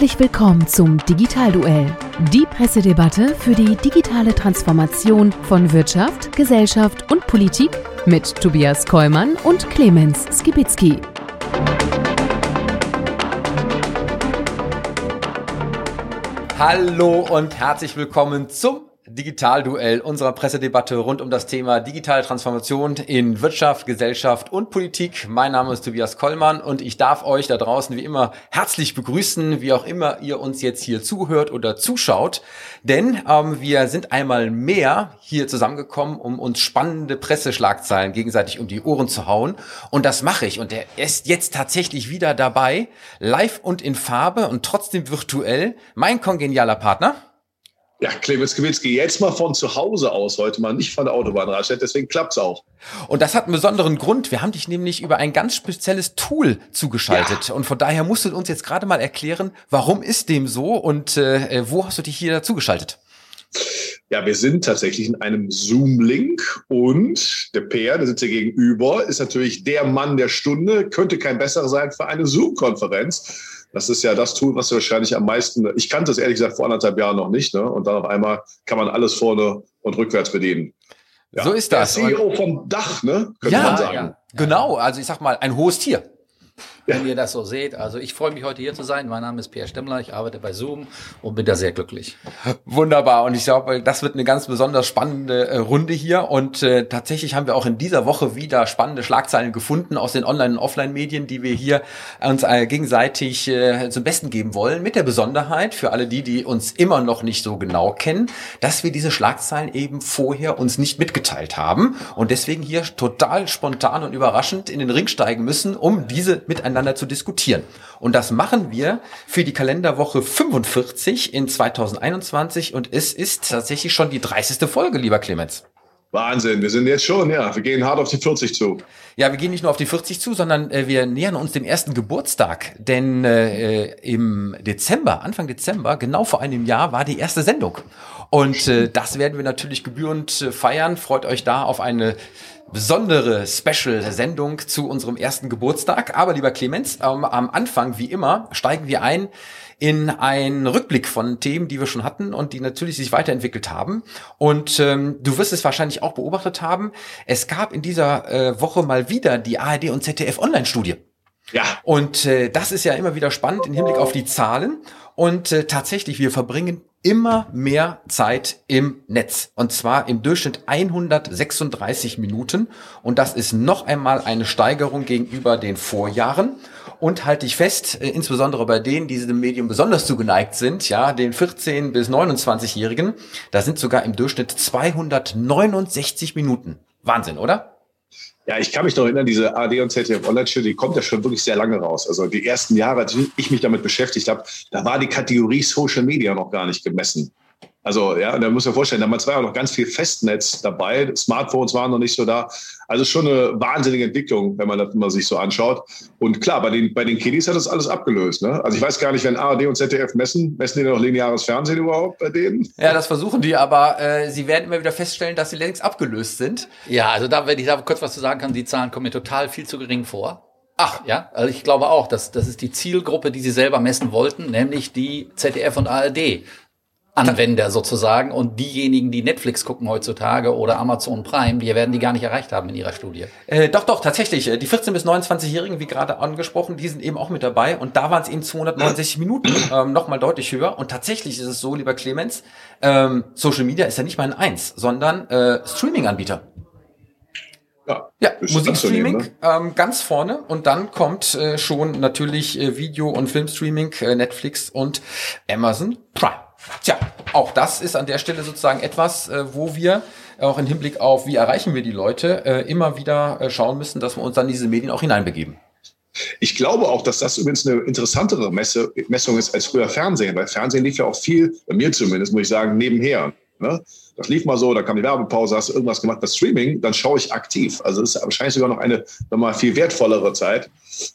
Herzlich willkommen zum Digitalduell, die Pressedebatte für die digitale Transformation von Wirtschaft, Gesellschaft und Politik mit Tobias Kollmann und Clemens Skibitzky. Hallo und herzlich willkommen zum Digitalduell unserer Pressedebatte rund um das Thema digitale Transformation in Wirtschaft, Gesellschaft und Politik. Mein Name ist Tobias Kollmann und ich darf euch da draußen wie immer herzlich begrüßen, wie auch immer ihr uns jetzt hier zuhört oder zuschaut. Denn ähm, wir sind einmal mehr hier zusammengekommen, um uns spannende Presseschlagzeilen gegenseitig um die Ohren zu hauen. Und das mache ich. Und der ist jetzt tatsächlich wieder dabei, live und in Farbe und trotzdem virtuell. Mein kongenialer Partner. Ja, Clemens Gewinski, jetzt mal von zu Hause aus heute mal, nicht von der Autobahnraststätte, deswegen klappt's auch. Und das hat einen besonderen Grund. Wir haben dich nämlich über ein ganz spezielles Tool zugeschaltet. Ja. Und von daher musst du uns jetzt gerade mal erklären, warum ist dem so und äh, wo hast du dich hier zugeschaltet? Ja, wir sind tatsächlich in einem Zoom-Link und der Peer, der sitzt hier gegenüber, ist natürlich der Mann der Stunde, könnte kein besserer sein für eine Zoom-Konferenz. Das ist ja das Tool, was wahrscheinlich am meisten, ich kannte es ehrlich gesagt vor anderthalb Jahren noch nicht, ne? Und dann auf einmal kann man alles vorne und rückwärts bedienen. Ja. So ist das. Der CEO vom Dach, ne? Könnte ja, man sagen. Ja. Genau, also ich sag mal, ein hohes Tier wenn ihr das so seht. Also ich freue mich heute hier zu sein. Mein Name ist Pierre Stemmler, ich arbeite bei Zoom und bin da sehr glücklich. Wunderbar und ich glaube, das wird eine ganz besonders spannende äh, Runde hier und äh, tatsächlich haben wir auch in dieser Woche wieder spannende Schlagzeilen gefunden aus den Online- und Offline-Medien, die wir hier uns äh, gegenseitig äh, zum Besten geben wollen, mit der Besonderheit für alle die, die uns immer noch nicht so genau kennen, dass wir diese Schlagzeilen eben vorher uns nicht mitgeteilt haben und deswegen hier total spontan und überraschend in den Ring steigen müssen, um diese miteinander miteinander zu diskutieren. Und das machen wir für die Kalenderwoche 45 in 2021 und es ist tatsächlich schon die 30. Folge, lieber Clemens. Wahnsinn, wir sind jetzt schon, ja, wir gehen hart auf die 40 zu. Ja, wir gehen nicht nur auf die 40 zu, sondern äh, wir nähern uns dem ersten Geburtstag. Denn äh, im Dezember, Anfang Dezember, genau vor einem Jahr, war die erste Sendung. Und äh, das werden wir natürlich gebührend äh, feiern. Freut euch da auf eine besondere Special-Sendung zu unserem ersten Geburtstag. Aber lieber Clemens, ähm, am Anfang, wie immer, steigen wir ein in einen Rückblick von Themen, die wir schon hatten und die natürlich sich weiterentwickelt haben. Und ähm, du wirst es wahrscheinlich auch beobachtet haben. Es gab in dieser äh, Woche mal wieder die ARD und ZDF Online-Studie. Ja. Und äh, das ist ja immer wieder spannend im Hinblick auf die Zahlen. Und äh, tatsächlich, wir verbringen immer mehr Zeit im Netz. Und zwar im Durchschnitt 136 Minuten. Und das ist noch einmal eine Steigerung gegenüber den Vorjahren. Und halte ich fest, äh, insbesondere bei denen, die diesem Medium besonders zugeneigt sind, ja, den 14 bis 29-Jährigen, da sind sogar im Durchschnitt 269 Minuten. Wahnsinn, oder? Ja, ich kann mich noch erinnern, diese AD und ZDF Online-Show, die kommt ja schon wirklich sehr lange raus. Also die ersten Jahre, als ich mich damit beschäftigt habe, da war die Kategorie Social Media noch gar nicht gemessen. Also, ja, da muss man vorstellen, damals war ja noch ganz viel Festnetz dabei. Smartphones waren noch nicht so da. Also schon eine wahnsinnige Entwicklung, wenn man das mal sich so anschaut. Und klar, bei den, bei den Kiddies hat das alles abgelöst. Ne? Also ich weiß gar nicht, wenn ARD und ZDF messen, messen die noch lineares Fernsehen überhaupt bei denen? Ja, das versuchen die, aber äh, sie werden immer wieder feststellen, dass sie längst abgelöst sind. Ja, also da, wenn ich da kurz was zu sagen kann, die Zahlen kommen mir total viel zu gering vor. Ach, ja, also ich glaube auch, dass das ist die Zielgruppe, die sie selber messen wollten, nämlich die ZDF und ARD. Anwender sozusagen und diejenigen, die Netflix gucken heutzutage oder Amazon Prime, die werden die gar nicht erreicht haben in ihrer Studie. Äh, doch, doch, tatsächlich. Die 14- bis 29-Jährigen, wie gerade angesprochen, die sind eben auch mit dabei und da waren es eben 269 Minuten, ähm, nochmal deutlich höher. Und tatsächlich ist es so, lieber Clemens, ähm, Social Media ist ja nicht mal ein Eins, sondern äh, Streaming-Anbieter. Ja, ja Musikstreaming ne? ähm, ganz vorne und dann kommt äh, schon natürlich äh, Video- und Filmstreaming, äh, Netflix und Amazon Prime. Tja, auch das ist an der Stelle sozusagen etwas, äh, wo wir auch im Hinblick auf, wie erreichen wir die Leute, äh, immer wieder äh, schauen müssen, dass wir uns dann diese Medien auch hineinbegeben. Ich glaube auch, dass das übrigens eine interessantere Messe, Messung ist als früher Fernsehen, weil Fernsehen lief ja auch viel, bei mir zumindest, muss ich sagen, nebenher. Ne? Das lief mal so, da kam die Werbepause, hast du irgendwas gemacht bei Streaming, dann schaue ich aktiv. Also es ist wahrscheinlich sogar noch eine nochmal viel wertvollere Zeit,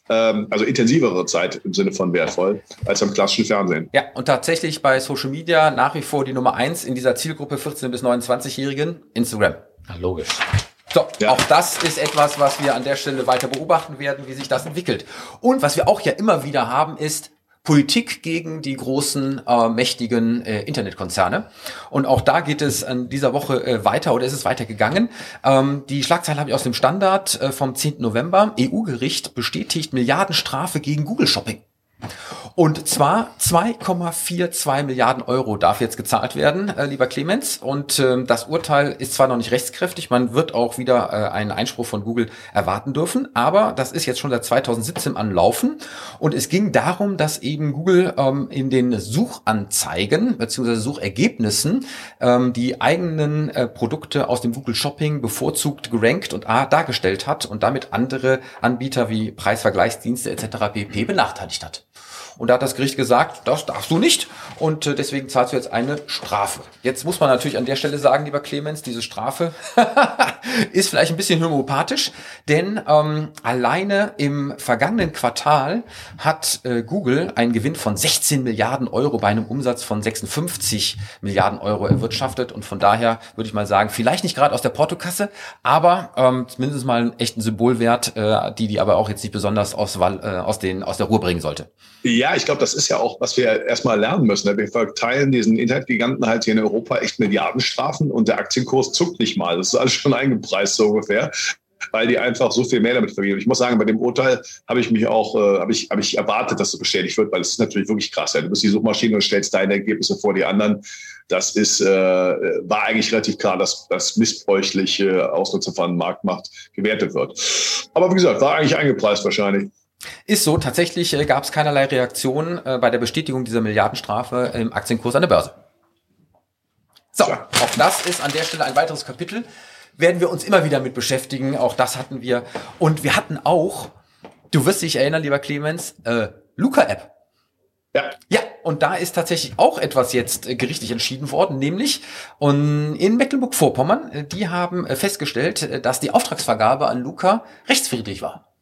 ähm, also intensivere Zeit im Sinne von wertvoll, als am klassischen Fernsehen. Ja, und tatsächlich bei Social Media nach wie vor die Nummer eins in dieser Zielgruppe 14- bis 29-Jährigen, Instagram. Ja, logisch. So, ja. auch das ist etwas, was wir an der Stelle weiter beobachten werden, wie sich das entwickelt. Und was wir auch ja immer wieder haben, ist Politik gegen die großen, äh, mächtigen äh, Internetkonzerne. Und auch da geht es an dieser Woche äh, weiter oder ist es weitergegangen. Ähm, die Schlagzeile habe ich aus dem Standard äh, vom 10. November. EU-Gericht bestätigt Milliardenstrafe gegen Google Shopping. Und zwar 2,42 Milliarden Euro darf jetzt gezahlt werden, äh, lieber Clemens. Und äh, das Urteil ist zwar noch nicht rechtskräftig, man wird auch wieder äh, einen Einspruch von Google erwarten dürfen, aber das ist jetzt schon seit 2017 anlaufen. Und es ging darum, dass eben Google ähm, in den Suchanzeigen bzw. Suchergebnissen ähm, die eigenen äh, Produkte aus dem Google Shopping bevorzugt gerankt und dargestellt hat und damit andere Anbieter wie Preisvergleichsdienste etc. pp. benachteiligt hat. Und da hat das Gericht gesagt, das darfst du nicht und äh, deswegen zahlst du jetzt eine Strafe. Jetzt muss man natürlich an der Stelle sagen, lieber Clemens, diese Strafe ist vielleicht ein bisschen homöopathisch, denn ähm, alleine im vergangenen Quartal hat äh, Google einen Gewinn von 16 Milliarden Euro bei einem Umsatz von 56 Milliarden Euro erwirtschaftet und von daher würde ich mal sagen, vielleicht nicht gerade aus der Portokasse, aber ähm, zumindest mal einen echten Symbolwert, äh, die die aber auch jetzt nicht besonders aus, äh, aus, den, aus der Ruhe bringen sollte. Ja, ich glaube, das ist ja auch, was wir erstmal lernen müssen. Ne? Wir verteilen diesen Internetgiganten halt hier in Europa echt Milliardenstrafen und der Aktienkurs zuckt nicht mal. Das ist alles schon eingepreist so ungefähr weil die einfach so viel mehr damit verdienen. Ich muss sagen, bei dem Urteil habe ich mich auch, äh, habe ich, habe ich erwartet, dass es bestätigt wird, weil es ist natürlich wirklich krass. Ja. Du bist die Suchmaschine und stellst deine Ergebnisse vor die anderen. Das ist, äh, war eigentlich relativ klar, dass das missbräuchliche Ausnutzer von Marktmacht gewertet wird. Aber wie gesagt, war eigentlich eingepreist wahrscheinlich. Ist so, tatsächlich äh, gab es keinerlei Reaktion äh, bei der Bestätigung dieser Milliardenstrafe im Aktienkurs an der Börse. So, auch das ist an der Stelle ein weiteres Kapitel. Werden wir uns immer wieder mit beschäftigen. Auch das hatten wir. Und wir hatten auch, du wirst dich erinnern, lieber Clemens, äh, Luca-App. Ja. Ja, und da ist tatsächlich auch etwas jetzt äh, gerichtlich entschieden worden, nämlich und in Mecklenburg-Vorpommern, äh, die haben äh, festgestellt, äh, dass die Auftragsvergabe an Luca rechtswidrig war.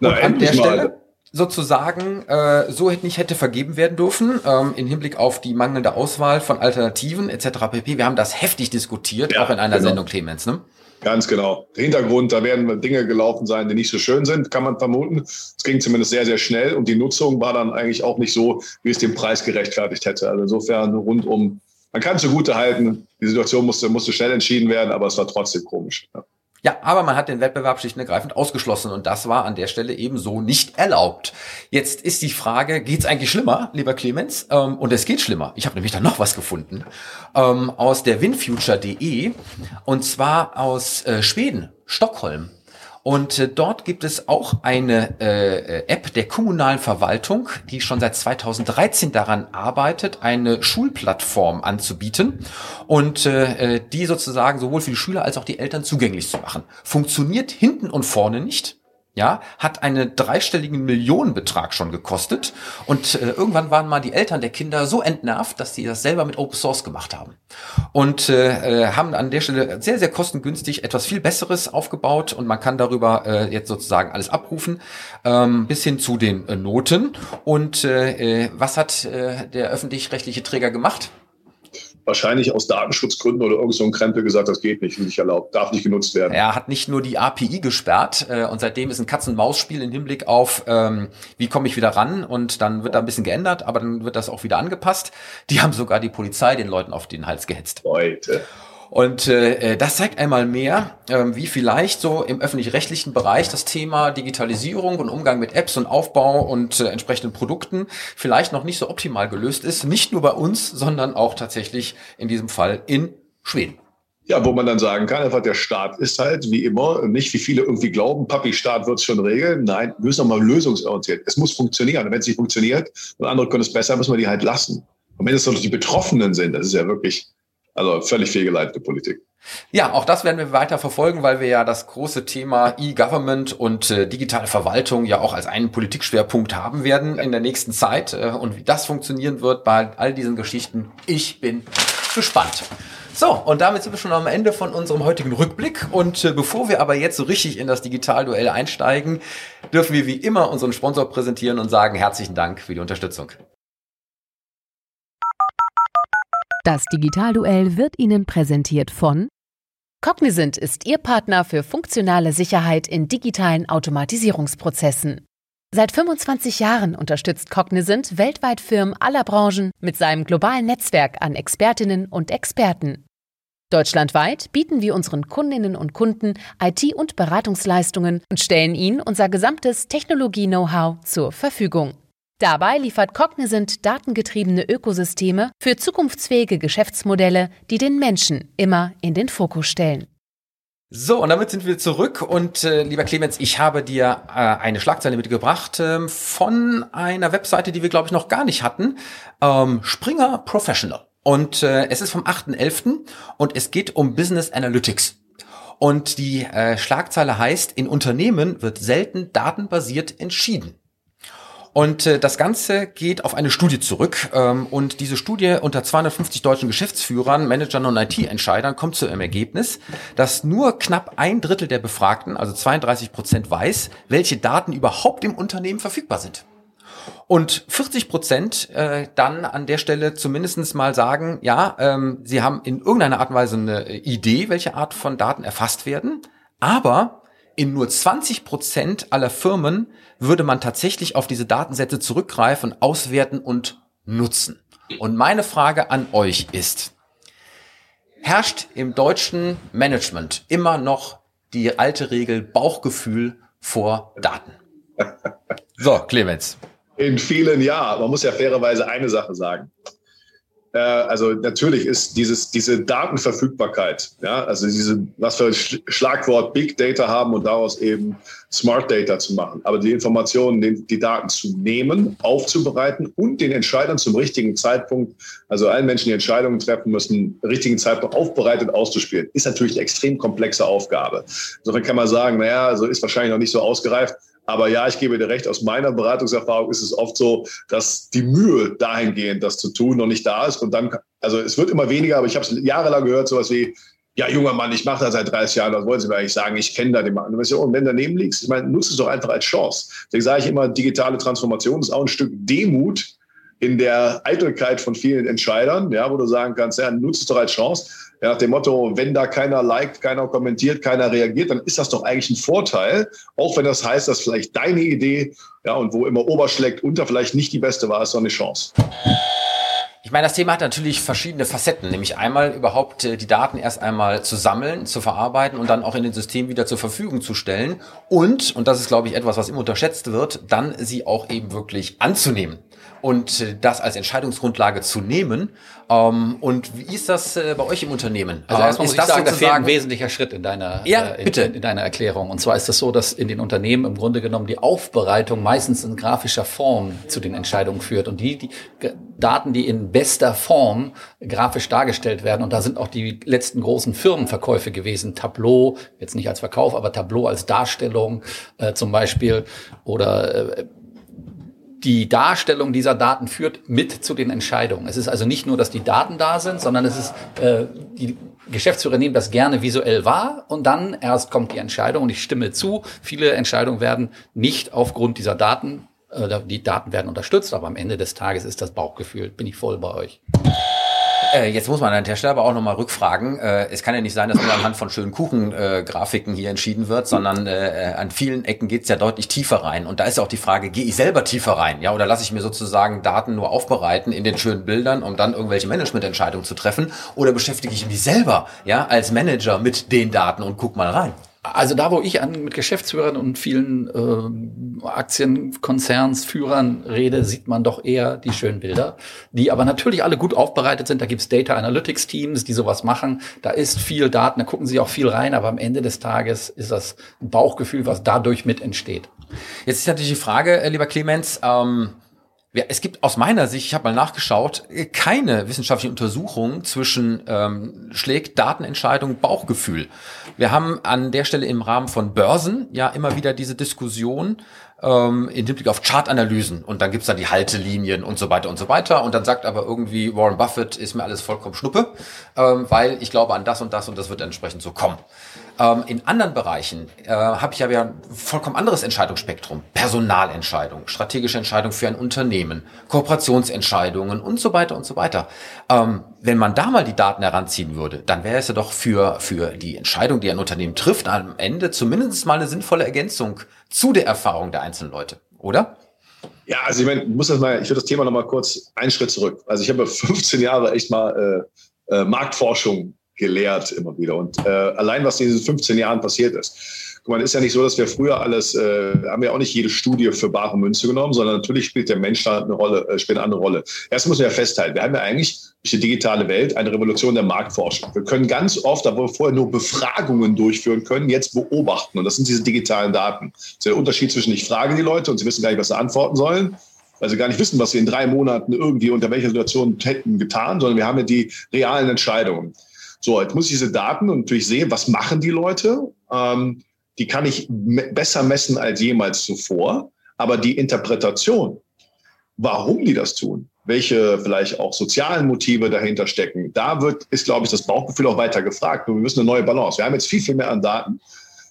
Und an der Stelle sozusagen äh, so nicht hätte vergeben werden dürfen, ähm, im Hinblick auf die mangelnde Auswahl von Alternativen etc. pp. Wir haben das heftig diskutiert, ja, auch in einer genau. Sendung, Clemens, ne? Ganz genau. Der Hintergrund, da werden Dinge gelaufen sein, die nicht so schön sind, kann man vermuten. Es ging zumindest sehr, sehr schnell und die Nutzung war dann eigentlich auch nicht so, wie es den Preis gerechtfertigt hätte. Also insofern rundum, man kann es zugute halten, die Situation musste, musste schnell entschieden werden, aber es war trotzdem komisch. Ja. Ja, aber man hat den Wettbewerb schlicht und ergreifend ausgeschlossen und das war an der Stelle eben so nicht erlaubt. Jetzt ist die Frage, geht's eigentlich schlimmer, lieber Clemens? Ähm, und es geht schlimmer. Ich habe nämlich da noch was gefunden ähm, aus der winfuture.de und zwar aus äh, Schweden, Stockholm. Und äh, dort gibt es auch eine äh, App der kommunalen Verwaltung, die schon seit 2013 daran arbeitet, eine Schulplattform anzubieten und äh, äh, die sozusagen sowohl für die Schüler als auch die Eltern zugänglich zu machen. Funktioniert hinten und vorne nicht ja, hat einen dreistelligen Millionenbetrag schon gekostet. Und äh, irgendwann waren mal die Eltern der Kinder so entnervt, dass sie das selber mit Open Source gemacht haben. Und äh, äh, haben an der Stelle sehr, sehr kostengünstig etwas viel Besseres aufgebaut und man kann darüber äh, jetzt sozusagen alles abrufen, ähm, bis hin zu den äh, Noten. Und äh, äh was hat äh, der öffentlich-rechtliche Träger gemacht? Wahrscheinlich aus Datenschutzgründen oder irgend so ein Krempel gesagt, das geht nicht, nicht erlaubt, darf nicht genutzt werden. Er hat nicht nur die API gesperrt äh, und seitdem ist ein Katz-und-Maus-Spiel im Hinblick auf, ähm, wie komme ich wieder ran und dann wird da ein bisschen geändert, aber dann wird das auch wieder angepasst. Die haben sogar die Polizei den Leuten auf den Hals gehetzt. Leute. Und äh, das zeigt einmal mehr, äh, wie vielleicht so im öffentlich-rechtlichen Bereich das Thema Digitalisierung und Umgang mit Apps und Aufbau und äh, entsprechenden Produkten vielleicht noch nicht so optimal gelöst ist. Nicht nur bei uns, sondern auch tatsächlich in diesem Fall in Schweden. Ja, wo man dann sagen kann, einfach der Staat ist halt wie immer nicht, wie viele irgendwie glauben, Papi-Staat wird es schon regeln. Nein, wir müssen mal lösungsorientiert. Es muss funktionieren. Und wenn es nicht funktioniert und andere können es besser, müssen wir die halt lassen. Und wenn es doch die Betroffenen sind, das ist ja wirklich also völlig fehlgeleitete Politik. Ja, auch das werden wir weiter verfolgen, weil wir ja das große Thema E-Government und äh, digitale Verwaltung ja auch als einen Politikschwerpunkt haben werden in der nächsten Zeit. Äh, und wie das funktionieren wird bei all diesen Geschichten, ich bin gespannt. So, und damit sind wir schon am Ende von unserem heutigen Rückblick. Und äh, bevor wir aber jetzt so richtig in das Digitalduell einsteigen, dürfen wir wie immer unseren Sponsor präsentieren und sagen herzlichen Dank für die Unterstützung. Das Digitalduell wird Ihnen präsentiert von Cognizant ist Ihr Partner für funktionale Sicherheit in digitalen Automatisierungsprozessen. Seit 25 Jahren unterstützt Cognizant weltweit Firmen aller Branchen mit seinem globalen Netzwerk an Expertinnen und Experten. Deutschlandweit bieten wir unseren Kundinnen und Kunden IT- und Beratungsleistungen und stellen ihnen unser gesamtes Technologie-Know-how zur Verfügung. Dabei liefert Cognizant datengetriebene Ökosysteme für zukunftsfähige Geschäftsmodelle, die den Menschen immer in den Fokus stellen. So, und damit sind wir zurück. Und äh, lieber Clemens, ich habe dir äh, eine Schlagzeile mitgebracht äh, von einer Webseite, die wir, glaube ich, noch gar nicht hatten. Ähm, Springer Professional. Und äh, es ist vom 8.11. und es geht um Business Analytics. Und die äh, Schlagzeile heißt, in Unternehmen wird selten datenbasiert entschieden. Und äh, das Ganze geht auf eine Studie zurück. Ähm, und diese Studie unter 250 deutschen Geschäftsführern, Managern und IT-Entscheidern kommt zu einem Ergebnis, dass nur knapp ein Drittel der Befragten, also 32 Prozent, weiß, welche Daten überhaupt im Unternehmen verfügbar sind. Und 40 Prozent äh, dann an der Stelle zumindestens mal sagen, ja, ähm, sie haben in irgendeiner Art und Weise eine Idee, welche Art von Daten erfasst werden, aber in nur 20 Prozent aller Firmen würde man tatsächlich auf diese Datensätze zurückgreifen, auswerten und nutzen. Und meine Frage an euch ist, herrscht im deutschen Management immer noch die alte Regel Bauchgefühl vor Daten? So, Clemens. In vielen ja. Man muss ja fairerweise eine Sache sagen. Äh, also natürlich ist dieses, diese Datenverfügbarkeit, ja, also diese, was wir Schlagwort Big Data haben und daraus eben Smart Data zu machen. Aber die Informationen, die, die Daten zu nehmen, aufzubereiten und den Entscheidern zum richtigen Zeitpunkt, also allen Menschen, die Entscheidungen treffen müssen, richtigen Zeitpunkt aufbereitet auszuspielen, ist natürlich eine extrem komplexe Aufgabe. Insofern kann man sagen, naja, also ist wahrscheinlich noch nicht so ausgereift. Aber ja, ich gebe dir recht, aus meiner Beratungserfahrung ist es oft so, dass die Mühe dahingehend, das zu tun, noch nicht da ist. Und dann, also es wird immer weniger, aber ich habe es jahrelang gehört, sowas wie, ja, junger Mann, ich mache das seit 30 Jahren, das wollen Sie mir eigentlich sagen, ich kenne da den Mann. Und wenn daneben liegst, ich meine, nutze es doch einfach als Chance. Deswegen sage ich immer, digitale Transformation ist auch ein Stück Demut in der Eitelkeit von vielen Entscheidern, ja, wo du sagen kannst, ja, nutze es doch als Chance. Ja, nach dem Motto, wenn da keiner liked, keiner kommentiert, keiner reagiert, dann ist das doch eigentlich ein Vorteil, auch wenn das heißt, dass vielleicht deine Idee, ja, und wo immer Oberschlägt unter vielleicht nicht die beste war, ist doch eine Chance. Ich meine, das Thema hat natürlich verschiedene Facetten, nämlich einmal überhaupt äh, die Daten erst einmal zu sammeln, zu verarbeiten und dann auch in den System wieder zur Verfügung zu stellen und, und das ist, glaube ich, etwas, was immer unterschätzt wird, dann sie auch eben wirklich anzunehmen und äh, das als Entscheidungsgrundlage zu nehmen. Ähm, und wie ist das äh, bei euch im Unternehmen? Also erstmal muss ich sagen, da fehlt ein wesentlicher Schritt in deiner, ja, äh, in, in, deiner Erklärung. Und zwar ist es das so, dass in den Unternehmen im Grunde genommen die Aufbereitung meistens in grafischer Form zu den Entscheidungen führt. Und die, die Daten, die in bester Form grafisch dargestellt werden, und da sind auch die letzten großen Firmenverkäufe gewesen, Tableau, jetzt nicht als Verkauf, aber Tableau als Darstellung äh, zum Beispiel, oder äh, die Darstellung dieser Daten führt mit zu den Entscheidungen. Es ist also nicht nur, dass die Daten da sind, sondern es ist, äh, die Geschäftsführer nehmen das gerne visuell wahr und dann erst kommt die Entscheidung und ich stimme zu. Viele Entscheidungen werden nicht aufgrund dieser Daten, äh, die Daten werden unterstützt, aber am Ende des Tages ist das Bauchgefühl, bin ich voll bei euch. Äh, jetzt muss man an der Stelle aber auch nochmal rückfragen. Äh, es kann ja nicht sein, dass nur anhand von schönen Kuchengrafiken äh, hier entschieden wird, sondern äh, an vielen Ecken geht's ja deutlich tiefer rein. Und da ist auch die Frage, gehe ich selber tiefer rein? Ja, oder lasse ich mir sozusagen Daten nur aufbereiten in den schönen Bildern, um dann irgendwelche Managemententscheidungen zu treffen? Oder beschäftige ich mich selber, ja, als Manager mit den Daten und guck mal rein? Also da, wo ich an, mit Geschäftsführern und vielen äh, Aktienkonzernsführern rede, sieht man doch eher die schönen Bilder, die aber natürlich alle gut aufbereitet sind. Da gibt's Data Analytics Teams, die sowas machen. Da ist viel Daten, da gucken sie auch viel rein, aber am Ende des Tages ist das ein Bauchgefühl, was dadurch mit entsteht. Jetzt ist natürlich die Frage, äh, lieber Clemens, ähm es gibt aus meiner Sicht, ich habe mal nachgeschaut, keine wissenschaftliche Untersuchung zwischen ähm, schlägt Datenentscheidung Bauchgefühl. Wir haben an der Stelle im Rahmen von Börsen ja immer wieder diese Diskussion ähm, in Hinblick auf Chartanalysen und dann gibt's da die Haltelinien und so weiter und so weiter und dann sagt aber irgendwie Warren Buffett ist mir alles vollkommen Schnuppe, ähm, weil ich glaube an das und das und das wird entsprechend so kommen. Ähm, in anderen Bereichen äh, habe ich aber ja ein vollkommen anderes Entscheidungsspektrum. Personalentscheidungen, strategische Entscheidungen für ein Unternehmen, Kooperationsentscheidungen und so weiter und so weiter. Ähm, wenn man da mal die Daten heranziehen würde, dann wäre es ja doch für, für die Entscheidung, die ein Unternehmen trifft, am Ende zumindest mal eine sinnvolle Ergänzung zu der Erfahrung der einzelnen Leute. oder? Ja, also ich meine, muss das mal, ich würde das Thema noch mal kurz einen Schritt zurück. Also ich habe 15 Jahre echt mal äh, äh, Marktforschung gelehrt immer wieder und äh, allein was in diesen 15 Jahren passiert ist Guck mal, ist ja nicht so, dass wir früher alles, äh, haben wir auch nicht jede Studie für bare Münze genommen, sondern natürlich spielt der Mensch da eine Rolle, äh, spielt eine andere Rolle. Erst man ja festhalten, wir haben ja eigentlich durch die digitale Welt eine Revolution der Marktforschung. Wir können ganz oft, da wo wir vorher nur Befragungen durchführen können, jetzt beobachten. Und das sind diese digitalen Daten. Das ist der Unterschied zwischen ich frage die Leute und sie wissen gar nicht, was sie antworten sollen weil sie gar nicht wissen, was sie in drei Monaten irgendwie unter welcher Situation hätten getan, sondern wir haben ja die realen Entscheidungen. So, jetzt muss ich diese Daten und natürlich sehen, was machen die Leute. Ähm, die kann ich me besser messen als jemals zuvor. Aber die Interpretation, warum die das tun, welche vielleicht auch sozialen Motive dahinter stecken, da wird, ist, glaube ich, das Bauchgefühl auch weiter gefragt. Wir müssen eine neue Balance. Wir haben jetzt viel, viel mehr an Daten.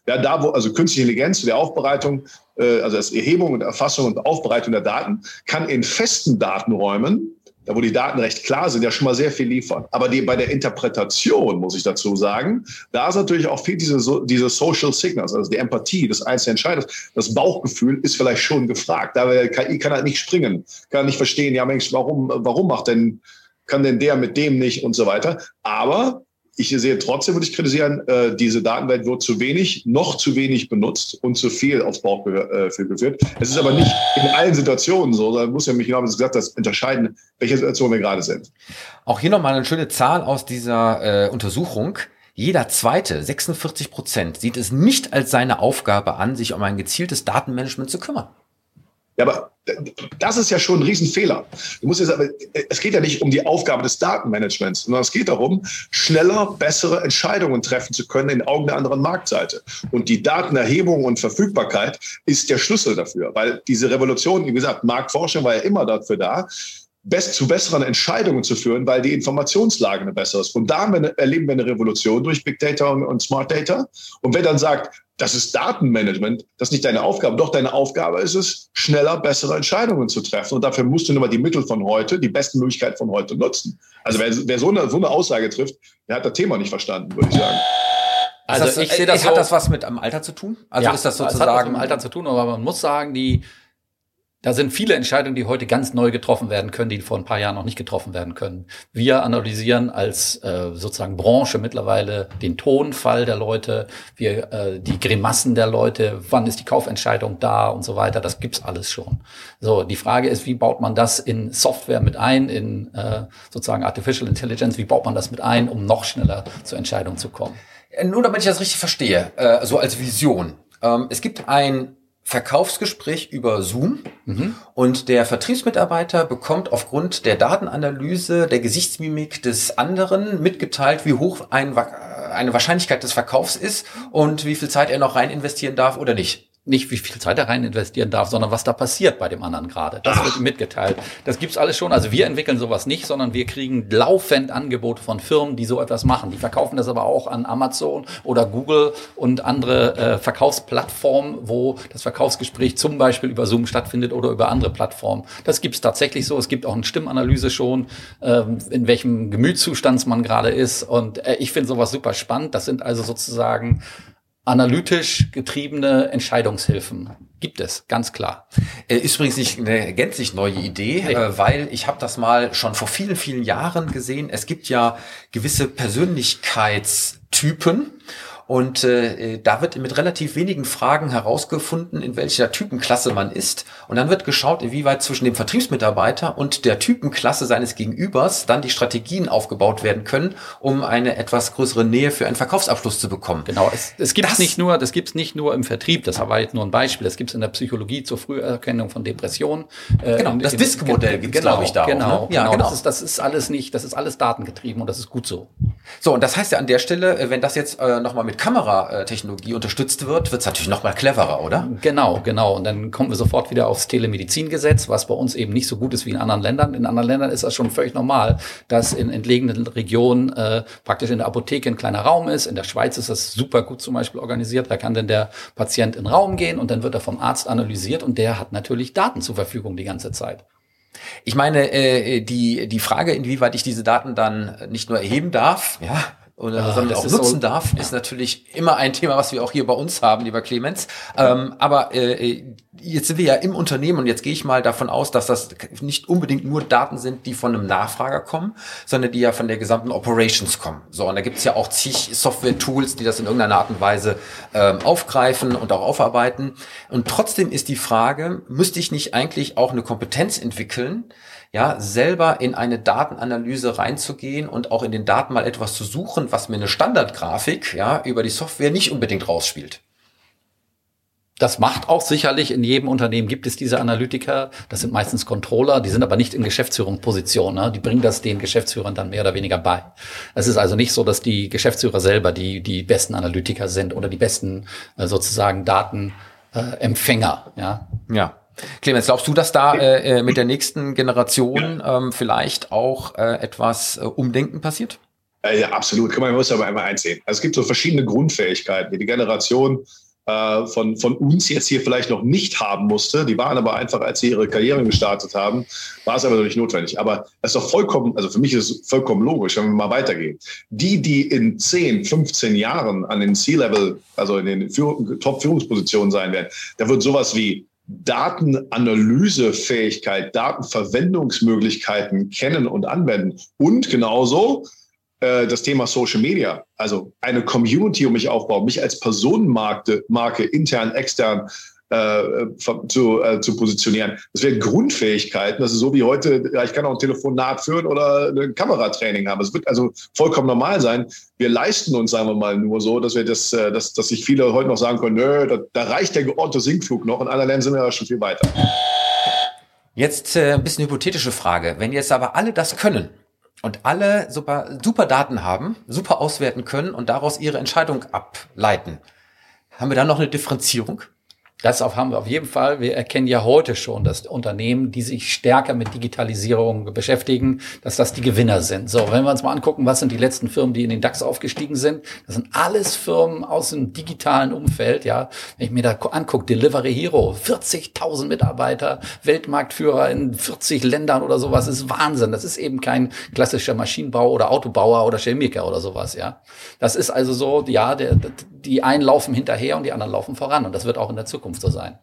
Ja, da, wo, also künstliche Intelligenz, der Aufbereitung, äh, also das Erhebung und Erfassung und Aufbereitung der Daten, kann in festen Datenräumen da wo die Daten recht klar sind, ja schon mal sehr viel liefern. Aber die, bei der Interpretation, muss ich dazu sagen, da ist natürlich auch viel diese, diese Social Signals, also die Empathie des einzelnen Entscheiders. Das Bauchgefühl ist vielleicht schon gefragt. Da KI kann halt nicht springen, kann nicht verstehen, ja Mensch, warum, warum macht denn, kann denn der mit dem nicht und so weiter. Aber ich sehe trotzdem, würde ich kritisieren, äh, diese Datenwelt wird zu wenig, noch zu wenig benutzt und zu viel aufs Bauchgefühl geführt. Es ist aber nicht in allen Situationen so, da muss ja mich genau, wie gesagt, das unterscheiden, welche Situation wir gerade sind. Auch hier nochmal eine schöne Zahl aus dieser äh, Untersuchung. Jeder zweite, 46 Prozent, sieht es nicht als seine Aufgabe an, sich um ein gezieltes Datenmanagement zu kümmern. Ja, aber das ist ja schon ein Riesenfehler. Du musst jetzt, es geht ja nicht um die Aufgabe des Datenmanagements, sondern es geht darum, schneller, bessere Entscheidungen treffen zu können in Augen der anderen Marktseite. Und die Datenerhebung und Verfügbarkeit ist der Schlüssel dafür, weil diese Revolution, wie gesagt, Marktforschung war ja immer dafür da, best, zu besseren Entscheidungen zu führen, weil die Informationslage eine bessere ist. Und da erleben wir eine Revolution durch Big Data und, und Smart Data. Und wer dann sagt, das ist Datenmanagement, das ist nicht deine Aufgabe. Doch deine Aufgabe ist es, schneller bessere Entscheidungen zu treffen. Und dafür musst du nur mal die Mittel von heute, die besten Möglichkeiten von heute nutzen. Also wer, wer so, eine, so eine Aussage trifft, der hat das Thema nicht verstanden, würde ich sagen. Also das, ich sehe das. Hat so, das was mit am Alter zu tun? Also ja, ist das sozusagen. Das hat was mit dem Alter zu tun, aber man muss sagen, die da sind viele Entscheidungen, die heute ganz neu getroffen werden können, die vor ein paar Jahren noch nicht getroffen werden können. Wir analysieren als äh, sozusagen Branche mittlerweile den Tonfall der Leute, wir äh, die Grimassen der Leute, wann ist die Kaufentscheidung da und so weiter. Das gibt's alles schon. So, die Frage ist, wie baut man das in Software mit ein, in äh, sozusagen Artificial Intelligence, wie baut man das mit ein, um noch schneller zur Entscheidung zu kommen? Äh, nur damit ich das richtig verstehe, äh, so als Vision. Ähm, es gibt ein Verkaufsgespräch über Zoom mhm. und der Vertriebsmitarbeiter bekommt aufgrund der Datenanalyse der Gesichtsmimik des anderen mitgeteilt, wie hoch ein, eine Wahrscheinlichkeit des Verkaufs ist und wie viel Zeit er noch rein investieren darf oder nicht nicht wie viel Zeit er rein investieren darf, sondern was da passiert bei dem anderen gerade. Das Ach. wird mitgeteilt. Das gibt's alles schon. Also wir entwickeln sowas nicht, sondern wir kriegen laufend Angebote von Firmen, die so etwas machen. Die verkaufen das aber auch an Amazon oder Google und andere äh, Verkaufsplattformen, wo das Verkaufsgespräch zum Beispiel über Zoom stattfindet oder über andere Plattformen. Das gibt's tatsächlich so. Es gibt auch eine Stimmanalyse schon, ähm, in welchem Gemütszustand man gerade ist. Und äh, ich finde sowas super spannend. Das sind also sozusagen analytisch getriebene Entscheidungshilfen gibt es, ganz klar. Äh, ist übrigens nicht eine gänzlich neue Idee. Äh, weil ich habe das mal schon vor vielen, vielen Jahren gesehen. Es gibt ja gewisse Persönlichkeitstypen und äh, da wird mit relativ wenigen Fragen herausgefunden, in welcher Typenklasse man ist. Und dann wird geschaut, inwieweit zwischen dem Vertriebsmitarbeiter und der Typenklasse seines Gegenübers dann die Strategien aufgebaut werden können, um eine etwas größere Nähe für einen Verkaufsabschluss zu bekommen. Genau, es, es gibt es nicht nur, das gibt's nicht nur im Vertrieb, das war jetzt nur ein Beispiel, das gibt's in der Psychologie zur Früherkennung von Depressionen. Äh, genau, das DISC-Modell gibt's genau, glaube ich, da genau, auch. Ne? Ja, genau. genau. Das, ist, das ist alles nicht, das ist alles datengetrieben und das ist gut so. So, und das heißt ja an der Stelle, äh, wenn das jetzt äh, nochmal mit Kameratechnologie unterstützt wird, wird es natürlich noch mal cleverer, oder? Genau, genau. Und dann kommen wir sofort wieder aufs Telemedizingesetz, was bei uns eben nicht so gut ist wie in anderen Ländern. In anderen Ländern ist das schon völlig normal, dass in entlegenen Regionen äh, praktisch in der Apotheke ein kleiner Raum ist. In der Schweiz ist das super gut zum Beispiel organisiert. Da kann dann der Patient in den Raum gehen und dann wird er vom Arzt analysiert und der hat natürlich Daten zur Verfügung die ganze Zeit. Ich meine, äh, die, die Frage, inwieweit ich diese Daten dann nicht nur erheben darf, ja, und ja, sondern auch nutzen so, darf, ja. ist natürlich immer ein Thema, was wir auch hier bei uns haben, lieber Clemens. Ähm, aber äh, jetzt sind wir ja im Unternehmen und jetzt gehe ich mal davon aus, dass das nicht unbedingt nur Daten sind, die von einem Nachfrager kommen, sondern die ja von der gesamten Operations kommen. So, und da gibt's ja auch zig Software-Tools, die das in irgendeiner Art und Weise ähm, aufgreifen und auch aufarbeiten. Und trotzdem ist die Frage, müsste ich nicht eigentlich auch eine Kompetenz entwickeln, ja, selber in eine Datenanalyse reinzugehen und auch in den Daten mal etwas zu suchen, was mir eine Standardgrafik, ja, über die Software nicht unbedingt rausspielt. Das macht auch sicherlich in jedem Unternehmen gibt es diese Analytiker. Das sind meistens Controller, die sind aber nicht in Geschäftsführungsposition. Ne? Die bringen das den Geschäftsführern dann mehr oder weniger bei. Es ist also nicht so, dass die Geschäftsführer selber die, die besten Analytiker sind oder die besten äh, sozusagen Datenempfänger. Äh, ja. ja. Clemens, glaubst du, dass da äh, äh, mit der nächsten Generation ähm, vielleicht auch äh, etwas äh, Umdenken passiert? Äh, ja, absolut. Man muss aber einmal einsehen. Also es gibt so verschiedene Grundfähigkeiten, die die Generation äh, von, von uns jetzt hier vielleicht noch nicht haben musste. Die waren aber einfach, als sie ihre Karriere gestartet haben, war es aber noch nicht notwendig. Aber es ist doch vollkommen, also für mich ist es vollkommen logisch, wenn wir mal weitergehen. Die, die in 10, 15 Jahren an den C-Level, also in den Top-Führungspositionen sein werden, da wird sowas wie Datenanalysefähigkeit, Datenverwendungsmöglichkeiten kennen und anwenden. Und genauso äh, das Thema Social Media, also eine Community um mich aufbauen, mich als Personenmarke Marke, intern, extern äh, zu, äh, zu positionieren. Das wären Grundfähigkeiten. Das ist so wie heute, ja, ich kann auch ein Telefonat führen oder ein Kameratraining haben. Es wird also vollkommen normal sein. Wir leisten uns, sagen wir mal, nur so, dass wir das, äh, dass, dass sich viele heute noch sagen können, nö, da, da reicht der geordnete Sinkflug noch. In anderen Ländern sind wir ja schon viel weiter. Jetzt äh, ein bisschen hypothetische Frage. Wenn jetzt aber alle das können, und alle super, super Daten haben, super auswerten können und daraus ihre Entscheidung ableiten. Haben wir da noch eine Differenzierung? Das haben wir auf jeden Fall. Wir erkennen ja heute schon, dass Unternehmen, die sich stärker mit Digitalisierung beschäftigen, dass das die Gewinner sind. So, wenn wir uns mal angucken, was sind die letzten Firmen, die in den DAX aufgestiegen sind? Das sind alles Firmen aus dem digitalen Umfeld. Ja, wenn ich mir da angucke, Delivery Hero, 40.000 Mitarbeiter, Weltmarktführer in 40 Ländern oder sowas, ist Wahnsinn. Das ist eben kein klassischer Maschinenbauer oder Autobauer oder Chemiker oder sowas. Ja, das ist also so, ja, der, die einen laufen hinterher und die anderen laufen voran. Und das wird auch in der Zukunft so sein.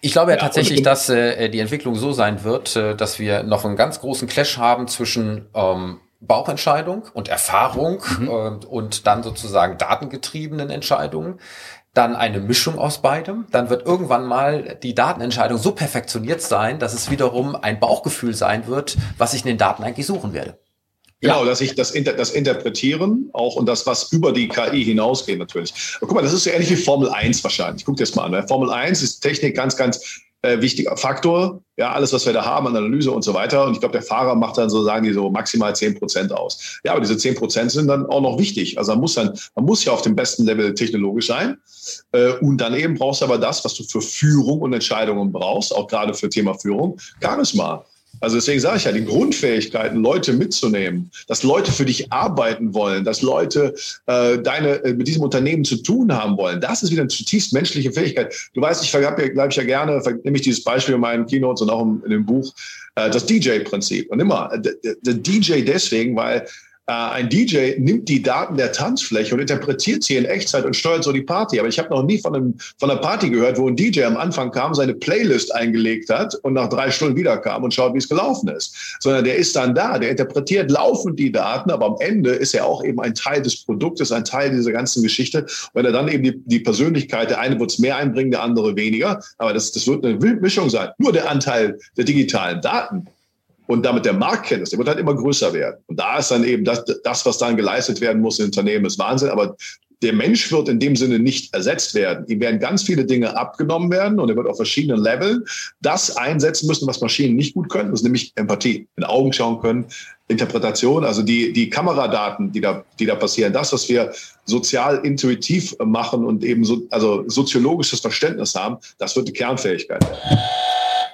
Ich glaube ja, ja tatsächlich, dass äh, die Entwicklung so sein wird, äh, dass wir noch einen ganz großen Clash haben zwischen ähm, Bauchentscheidung und Erfahrung mhm. äh, und dann sozusagen datengetriebenen Entscheidungen. Dann eine Mischung aus beidem. Dann wird irgendwann mal die Datenentscheidung so perfektioniert sein, dass es wiederum ein Bauchgefühl sein wird, was ich in den Daten eigentlich suchen werde. Genau, dass ich das, das Interpretieren auch und das, was über die KI hinausgeht natürlich. Aber guck mal, das ist so ähnlich wie Formel 1 wahrscheinlich. Guck dir das mal an. Ne? Formel 1 ist Technik ganz, ganz äh, wichtiger Faktor. Ja, alles, was wir da haben an Analyse und so weiter. Und ich glaube, der Fahrer macht dann so, sagen die so maximal zehn Prozent aus. Ja, aber diese zehn Prozent sind dann auch noch wichtig. Also man muss dann, man muss ja auf dem besten Level technologisch sein. Äh, und dann eben brauchst du aber das, was du für Führung und Entscheidungen brauchst, auch gerade für Thema Führung, Charisma. Also deswegen sage ich ja, die Grundfähigkeiten, Leute mitzunehmen, dass Leute für dich arbeiten wollen, dass Leute äh, deine äh, mit diesem Unternehmen zu tun haben wollen, das ist wieder eine zutiefst menschliche Fähigkeit. Du weißt, ich habe ja, glaube ich ja gerne, nehme ich dieses Beispiel in meinen Keynotes und auch in dem Buch, äh, das DJ-Prinzip. Und immer, äh, der DJ deswegen, weil ein DJ nimmt die Daten der Tanzfläche und interpretiert sie in Echtzeit und steuert so die Party. Aber ich habe noch nie von, einem, von einer Party gehört, wo ein DJ am Anfang kam, seine Playlist eingelegt hat und nach drei Stunden wiederkam und schaut, wie es gelaufen ist. Sondern der ist dann da, der interpretiert laufend die Daten, aber am Ende ist er auch eben ein Teil des Produktes, ein Teil dieser ganzen Geschichte. Wenn er dann eben die, die Persönlichkeit, der eine wird es mehr einbringen, der andere weniger, aber das, das wird eine Mischung sein. Nur der Anteil der digitalen Daten und damit der Marktkenntnis, der wird halt immer größer werden. Und da ist dann eben das, das was dann geleistet werden muss im Unternehmen, ist Wahnsinn. Aber der Mensch wird in dem Sinne nicht ersetzt werden. Ihm werden ganz viele Dinge abgenommen werden und er wird auf verschiedenen Leveln das einsetzen müssen, was Maschinen nicht gut können. Das ist nämlich Empathie, in Augen schauen können, Interpretation, also die, die Kameradaten, die da, die da passieren, das, was wir sozial intuitiv machen und eben so, also soziologisches Verständnis haben, das wird die Kernfähigkeit werden.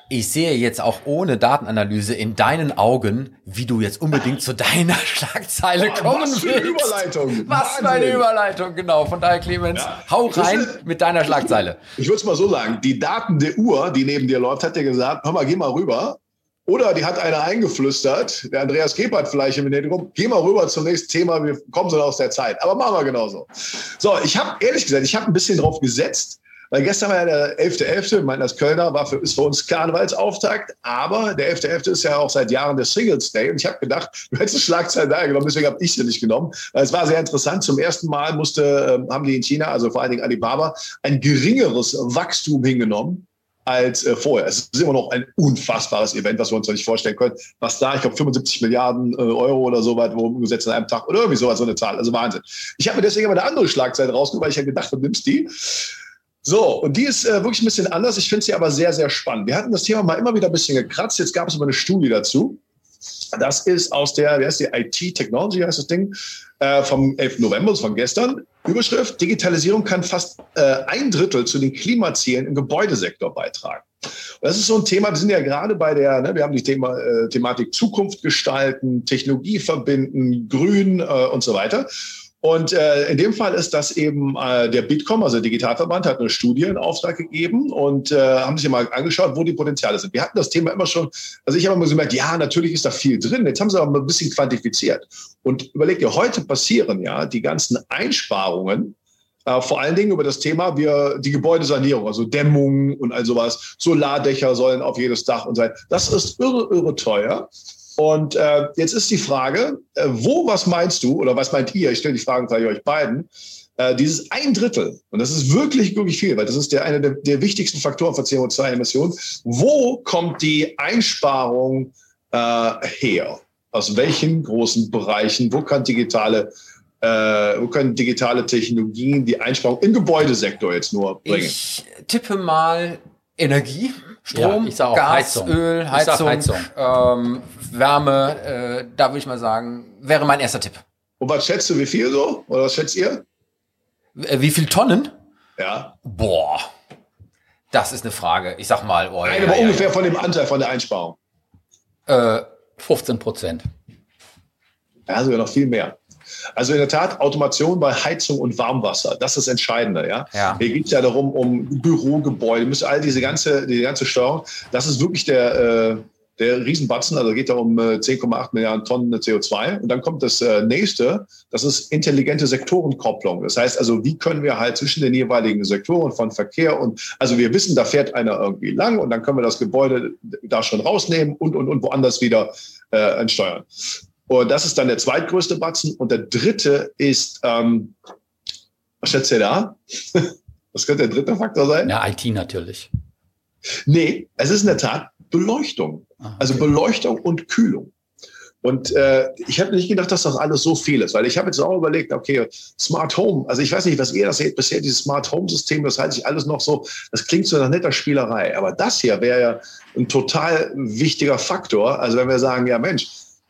Ich sehe jetzt auch ohne Datenanalyse in deinen Augen, wie du jetzt unbedingt zu deiner Schlagzeile oh, kommen was willst. Was für eine Überleitung. Was für eine Überleitung, genau. Von daher, Clemens, ja. hau rein mit deiner Schlagzeile. Ich würde es mal so sagen, die Daten der Uhr, die neben dir läuft, hat dir gesagt, hör mal, geh mal rüber Oder die hat einer eingeflüstert, der Andreas Gebhardt vielleicht im Hintergrund, geh mal rüber zum nächsten Thema, wir kommen so aus der Zeit. Aber machen wir genauso. So, ich habe ehrlich gesagt, ich habe ein bisschen drauf gesetzt, weil gestern war ja der 11.11., ich meine, das Kölner war für, ist für uns Karnevalsauftakt, aber der 11.11. .11. ist ja auch seit Jahren der Singles Day und ich habe gedacht, du hättest eine Schlagzeile da genommen, deswegen habe ich sie nicht genommen. Weil es war sehr interessant. Zum ersten Mal musste, ähm, haben die in China, also vor allen Dingen Alibaba, ein geringeres Wachstum hingenommen als äh, vorher. Es ist immer noch ein unfassbares Event, was wir uns noch nicht vorstellen können. Was da, ich glaube, 75 Milliarden äh, Euro oder so weit umgesetzt an einem Tag oder irgendwie sowas, so eine Zahl. Also Wahnsinn. Ich habe mir deswegen aber eine andere Schlagzeile rausgenommen, weil ich ja gedacht habe, nimmst die. So, und die ist äh, wirklich ein bisschen anders. Ich finde sie aber sehr, sehr spannend. Wir hatten das Thema mal immer wieder ein bisschen gekratzt. Jetzt gab es aber eine Studie dazu. Das ist aus der, wie heißt die, IT Technology heißt das Ding, äh, vom 11. November, also von gestern. Überschrift, Digitalisierung kann fast äh, ein Drittel zu den Klimazielen im Gebäudesektor beitragen. Und das ist so ein Thema, wir sind ja gerade bei der, ne, wir haben die Thema, äh, Thematik Zukunft gestalten, Technologie verbinden, Grün äh, und so weiter. Und äh, in dem Fall ist das eben äh, der Bitkom, also der Digitalverband, hat eine Studie in Auftrag gegeben und äh, haben sich mal angeschaut, wo die Potenziale sind. Wir hatten das Thema immer schon, also ich habe immer gemerkt, ja, natürlich ist da viel drin. Jetzt haben sie aber mal ein bisschen quantifiziert. Und überlegt ihr, heute passieren ja die ganzen Einsparungen, äh, vor allen Dingen über das Thema wir, die Gebäudesanierung, also Dämmung und all sowas. Solardächer sollen auf jedes Dach und weiter. Das ist irre, irre teuer. Und äh, jetzt ist die Frage, äh, wo, was meinst du oder was meint ihr? Ich stelle die Fragen gleich euch beiden. Äh, dieses ein Drittel, und das ist wirklich, wirklich viel, weil das ist der, einer der, der wichtigsten Faktoren für CO2-Emissionen. Wo kommt die Einsparung äh, her? Aus welchen großen Bereichen? Wo kann digitale äh, wo können digitale Technologien die Einsparung im Gebäudesektor jetzt nur bringen? Ich tippe mal Energie. Strom, ja, Gas, Heizung. Öl, Heizung, Heizung. Ähm, Wärme, äh, da würde ich mal sagen, wäre mein erster Tipp. Und was schätzt du, wie viel so? Oder was schätzt ihr? Äh, wie viel Tonnen? Ja. Boah. Das ist eine Frage. Ich sag mal, oh, Nein, ja, aber ja, ungefähr ja. von dem Anteil von der Einsparung. Äh, 15 Prozent. Ja, sogar noch viel mehr. Also in der Tat, Automation bei Heizung und Warmwasser, das ist das Entscheidende. Ja? ja. Hier geht es ja darum, um Bürogebäude, müssen all diese ganze, die ganze Steuerung, das ist wirklich der, äh, der Riesenbatzen, also geht da um 10,8 äh, Milliarden Tonnen CO2. Und dann kommt das äh, nächste, das ist intelligente Sektorenkopplung. Das heißt also, wie können wir halt zwischen den jeweiligen Sektoren von Verkehr und, also wir wissen, da fährt einer irgendwie lang und dann können wir das Gebäude da schon rausnehmen und, und, und woanders wieder äh, entsteuern. Und das ist dann der zweitgrößte Batzen. Und der dritte ist, ähm, was schätzt ihr da? was könnte der dritte Faktor sein? Ja, IT natürlich. Nee, es ist in der Tat Beleuchtung. Ah, also okay. Also Beleuchtung und Kühlung. Und äh, ich habe nicht gedacht, dass das alles so viel ist, weil ich habe jetzt auch überlegt, okay, Smart Home, also ich weiß nicht, was ihr das seht, bisher dieses Smart Home System, das halte ich alles noch so, das klingt so nach netter Spielerei, aber das hier wäre ja ein total wichtiger Faktor. Also wenn wir sagen, ja Mensch,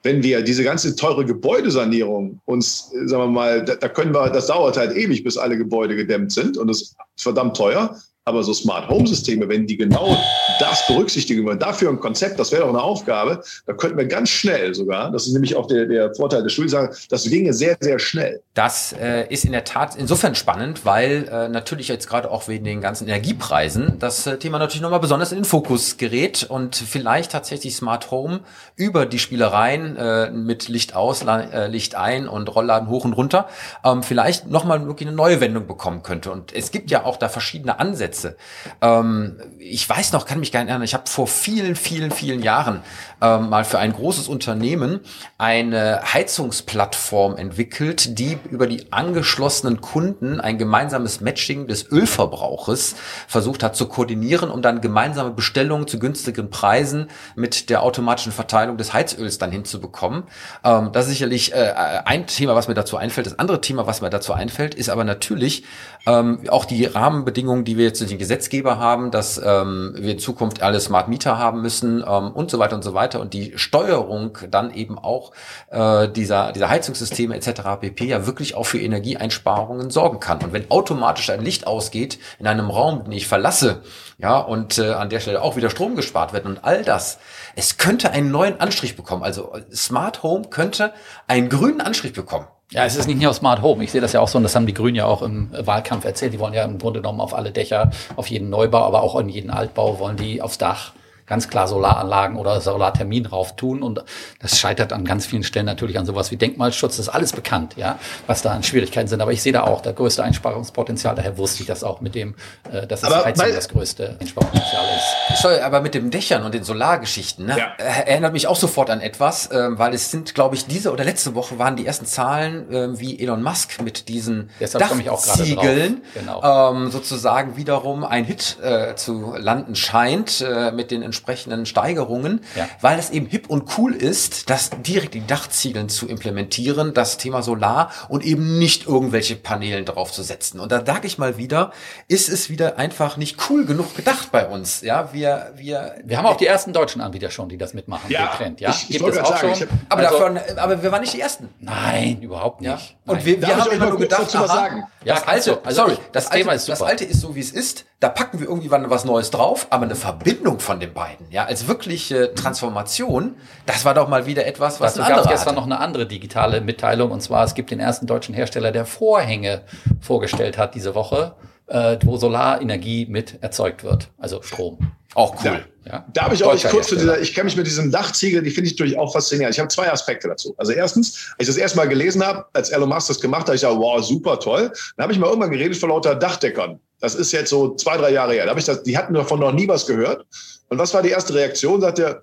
wenn wir diese ganze teure Gebäudesanierung uns, sagen wir mal, da, da, können wir, das dauert halt ewig, bis alle Gebäude gedämmt sind und das ist verdammt teuer. Aber so Smart Home Systeme, wenn die genau das berücksichtigen würden, dafür ein Konzept, das wäre doch eine Aufgabe, da könnten wir ganz schnell sogar, das ist nämlich auch der, der Vorteil der Studie, sagen, das ginge sehr, sehr schnell. Das äh, ist in der Tat insofern spannend, weil äh, natürlich jetzt gerade auch wegen den ganzen Energiepreisen das äh, Thema natürlich nochmal besonders in den Fokus gerät und vielleicht tatsächlich Smart Home über die Spielereien äh, mit Licht aus, äh, Licht ein und Rollladen hoch und runter ähm, vielleicht nochmal wirklich eine neue Wendung bekommen könnte. Und es gibt ja auch da verschiedene Ansätze Ansätze. Ähm, ich weiß noch, kann mich gar nicht erinnern, ich habe vor vielen, vielen, vielen Jahren ähm, mal für ein großes Unternehmen eine Heizungsplattform entwickelt, die über die angeschlossenen Kunden ein gemeinsames Matching des Ölverbrauches versucht hat zu koordinieren, um dann gemeinsame Bestellungen zu günstigen Preisen mit der automatischen Verteilung des Heizöls dann hinzubekommen. Ähm, das ist sicherlich äh, ein Thema, was mir dazu einfällt. Das andere Thema, was mir dazu einfällt, ist aber natürlich ähm, auch die Rahmenbedingungen, die wir jetzt den Gesetzgeber haben, dass ähm, wir in Zukunft alle Smart Meter haben müssen ähm, und so weiter und so weiter und die Steuerung dann eben auch äh, dieser, dieser Heizungssysteme etc. pp. ja wirklich auch für Energieeinsparungen sorgen kann. Und wenn automatisch ein Licht ausgeht in einem Raum, den ich verlasse, ja, und äh, an der Stelle auch wieder Strom gespart wird und all das, es könnte einen neuen Anstrich bekommen. Also Smart Home könnte einen grünen Anstrich bekommen. Ja, es ist nicht nur Smart Home. Ich sehe das ja auch so, und das haben die Grünen ja auch im Wahlkampf erzählt. Die wollen ja im Grunde genommen auf alle Dächer, auf jeden Neubau, aber auch in jeden Altbau wollen die aufs Dach ganz klar Solaranlagen oder Solartermin drauf tun. Und das scheitert an ganz vielen Stellen natürlich an sowas wie Denkmalschutz. Das ist alles bekannt, ja, was da an Schwierigkeiten sind. Aber ich sehe da auch das größte Einsparungspotenzial. Daher wusste ich das auch mit dem, äh, dass das Aber Heizung das größte Einsparungspotenzial ist. Sorry, aber mit den Dächern und den Solargeschichten, ne, Ja. äh, erinnert mich auch sofort an etwas, ähm, weil es sind, glaube ich, diese oder letzte Woche waren die ersten Zahlen, ähm, wie Elon Musk mit diesen. Dachziegeln Genau. ähm, sozusagen wiederum ein Hit äh, zu landen scheint äh, mit den entsprechenden Steigerungen, Ja. weil es eben hip und cool ist, das direkt die Dachziegeln zu implementieren, das Thema Solar und eben nicht irgendwelche Paneelen drauf zu setzen. Und da sage ich mal wieder, ist es wieder einfach nicht cool genug gedacht bei uns. Ja, wir, wir, Wir haben auch die ersten deutschen Anbieter schon, die das mitmachen, Ja, Trend. Ja, ich- ich wollte gerade sagen, ich hab- aber Also- davon, aber wir waren nicht die ersten. Nein, überhaupt nicht. Ja. Nein. Und wir, wir haben immer nur gedacht, aha, sagen? Ja, das kannst alte. Also sorry, das, das alte, Thema ist das super. alte ist so wie es ist. Da packen wir irgendwie was Neues drauf, aber eine Verbindung von den beiden, ja, als wirkliche Transformation, das war doch mal wieder etwas, was Dazu gab es gestern hatte. noch eine andere digitale Mitteilung und zwar es gibt den ersten deutschen Hersteller, der Vorhänge vorgestellt hat diese Woche, äh, wo Solarenergie mit erzeugt wird, also Strom. Auch cool. Ja. Da habe ich auch nicht kurz zu dieser, ich kenne mich mit diesem Dachziegel, die finde ich natürlich auch faszinierend. Ich habe zwei Aspekte dazu. Also erstens, als ich das erste Mal gelesen habe, als Elon Musk das gemacht hat, ich dachte, wow, super toll. Dann habe ich mal irgendwann geredet von lauter Dachdeckern. Das ist jetzt so zwei, drei Jahre her. Da habe ich das, die hatten davon noch nie was gehört. Und was war die erste Reaktion? Sagt er,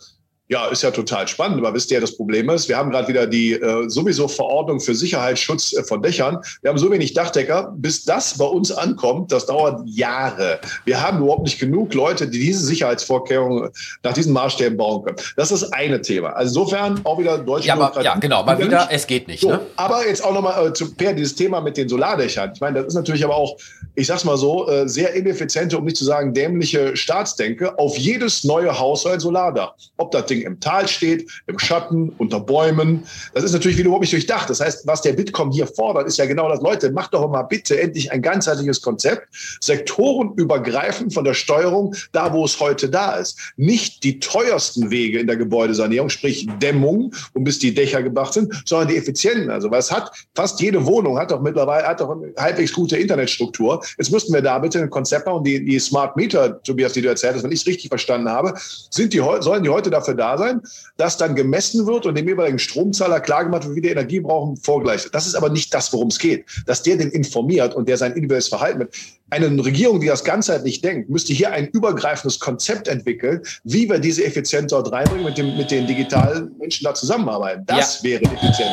ja, ist ja total spannend, aber wisst ihr, das Problem ist, wir haben gerade wieder die äh, sowieso Verordnung für Sicherheitsschutz äh, von Dächern. Wir haben so wenig Dachdecker, bis das bei uns ankommt, das dauert Jahre. Wir haben überhaupt nicht genug Leute, die diese Sicherheitsvorkehrungen nach diesen Maßstäben bauen können. Das ist eine Thema. Also insofern auch wieder deutsche Ja, aber, ja, genau, mal wieder, es geht nicht, so, ne? aber jetzt auch nochmal äh, zu Per, dieses Thema mit den Solardächern. Ich meine, das ist natürlich aber auch, ich sag's mal so, äh, sehr ineffiziente, um nicht zu sagen dämliche Staatsdenke. Auf jedes neue Haus ein Solardach. Ob das Ding im Tal steht, im Schatten, unter Bäumen. Das ist natürlich wieder überhaupt nicht durchdacht. Das heißt, was der Bitkom hier fordert, ist ja genau das. Leute, macht doch mal bitte endlich ein ganzheitliches Konzept. Sektorenübergreifend von der Steuerung da, wo es heute da ist. Nicht die teuersten Wege in der Gebäudesanierung, sprich Dämmung, und bis die Dächer gebracht sind, sondern die effizienten. Also, was hat fast jede Wohnung hat doch mittlerweile hat doch eine halbwegs gute Internetstruktur. Jetzt müssten wir da bitte ein Konzept machen. Die, die Smart Meter, Tobias, die du erzählt hast, wenn ich es richtig verstanden habe, sind die, sollen die heute dafür da sein, dass dann gemessen wird und dem jeweiligen Stromzahler klargemacht wird, wie der Energie brauchen, vorgleicht. Das ist aber nicht das, worum es geht. Dass der den informiert und der sein individuelles Verhalten mit. Eine Regierung, die das ganzheitlich denkt, müsste hier ein übergreifendes Konzept entwickeln, wie wir diese Effizienz dort reinbringen, mit, dem, mit den digitalen Menschen da zusammenarbeiten. Das wäre effizient.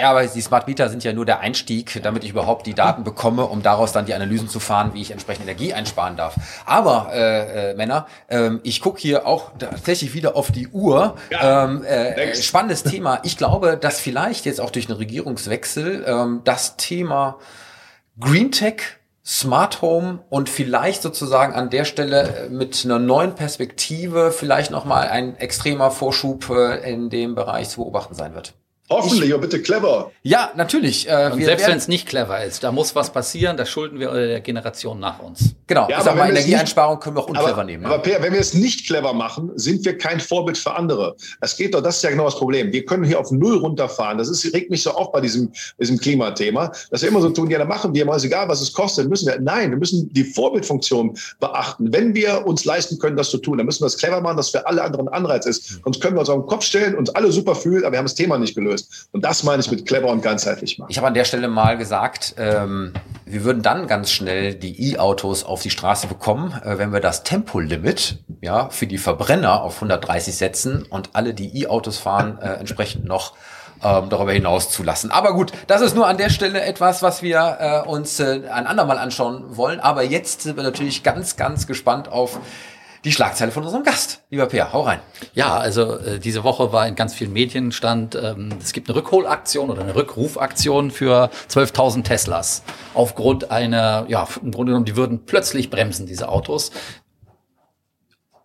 Ja, aber die Smart Meter sind ja nur der Einstieg, damit ich überhaupt die Daten bekomme, um daraus dann die Analysen zu fahren, wie ich entsprechend Energie einsparen darf. Aber, äh, äh, Männer, ähm, ich gucke hier auch tatsächlich wieder auf die Uhr. Ja, ähm, äh, spannendes Thema. Ich glaube, dass vielleicht jetzt auch durch einen Regierungswechsel ähm, das Thema Green Tech Smart Home und vielleicht sozusagen an der Stelle äh, mit einer neuen Perspektive vielleicht nochmal ein extremer Vorschub äh, in dem Bereich zu beobachten sein wird. Hoffentlich, und bitte clever. Ja, natürlich. Äh, Und selbst wenn es nicht clever ist, da muss was passieren, das schulden wir der Generation nach uns. Genau, Ja, ich sag aber mal, wenn wir es Energieeinsparung können wir auch unclever Aber, nehmen. aber? Per, wenn wir es nicht clever machen, sind wir kein Vorbild für andere. Es geht doch, das ist ja genau das Problem. Wir können hier auf Null runterfahren. Das ist, regt mich so auf bei diesem, diesem Klimathema, dass wir immer so tun, ja, dann machen wir mal, ist egal, was es kostet, müssen wir. Nein, wir müssen die Vorbildfunktion beachten. Wenn wir uns leisten können, das zu tun, dann müssen wir es clever machen, dass für alle anderen ein Anreiz ist. Sonst können wir uns auf den Kopf stellen, uns alle super fühlen, aber wir haben das Thema nicht gelöst. Und das meine ich mit clever und ganzheitlich machen. Ich habe an der Stelle mal gesagt, ähm, wir würden dann ganz schnell die E-Autos auf die Straße bekommen, äh, wenn wir das Tempolimit ja, für die Verbrenner auf 130 setzen und alle, die E-Autos fahren, äh, entsprechend noch ähm, darüber hinaus zulassen. Aber gut, das ist nur an der Stelle etwas, was wir äh, uns äh, ein andermal anschauen wollen. Aber jetzt sind wir natürlich ganz, ganz gespannt auf die Schlagzeile von unserem Gast. Lieber Peer, hau rein. Ja, also äh, diese Woche war in ganz vielen Medien stand, ähm, es gibt eine Rückholaktion oder eine Rückrufaktion für 12.000 Teslas. Aufgrund einer, ja, im Grunde genommen, die würden plötzlich bremsen, diese Autos.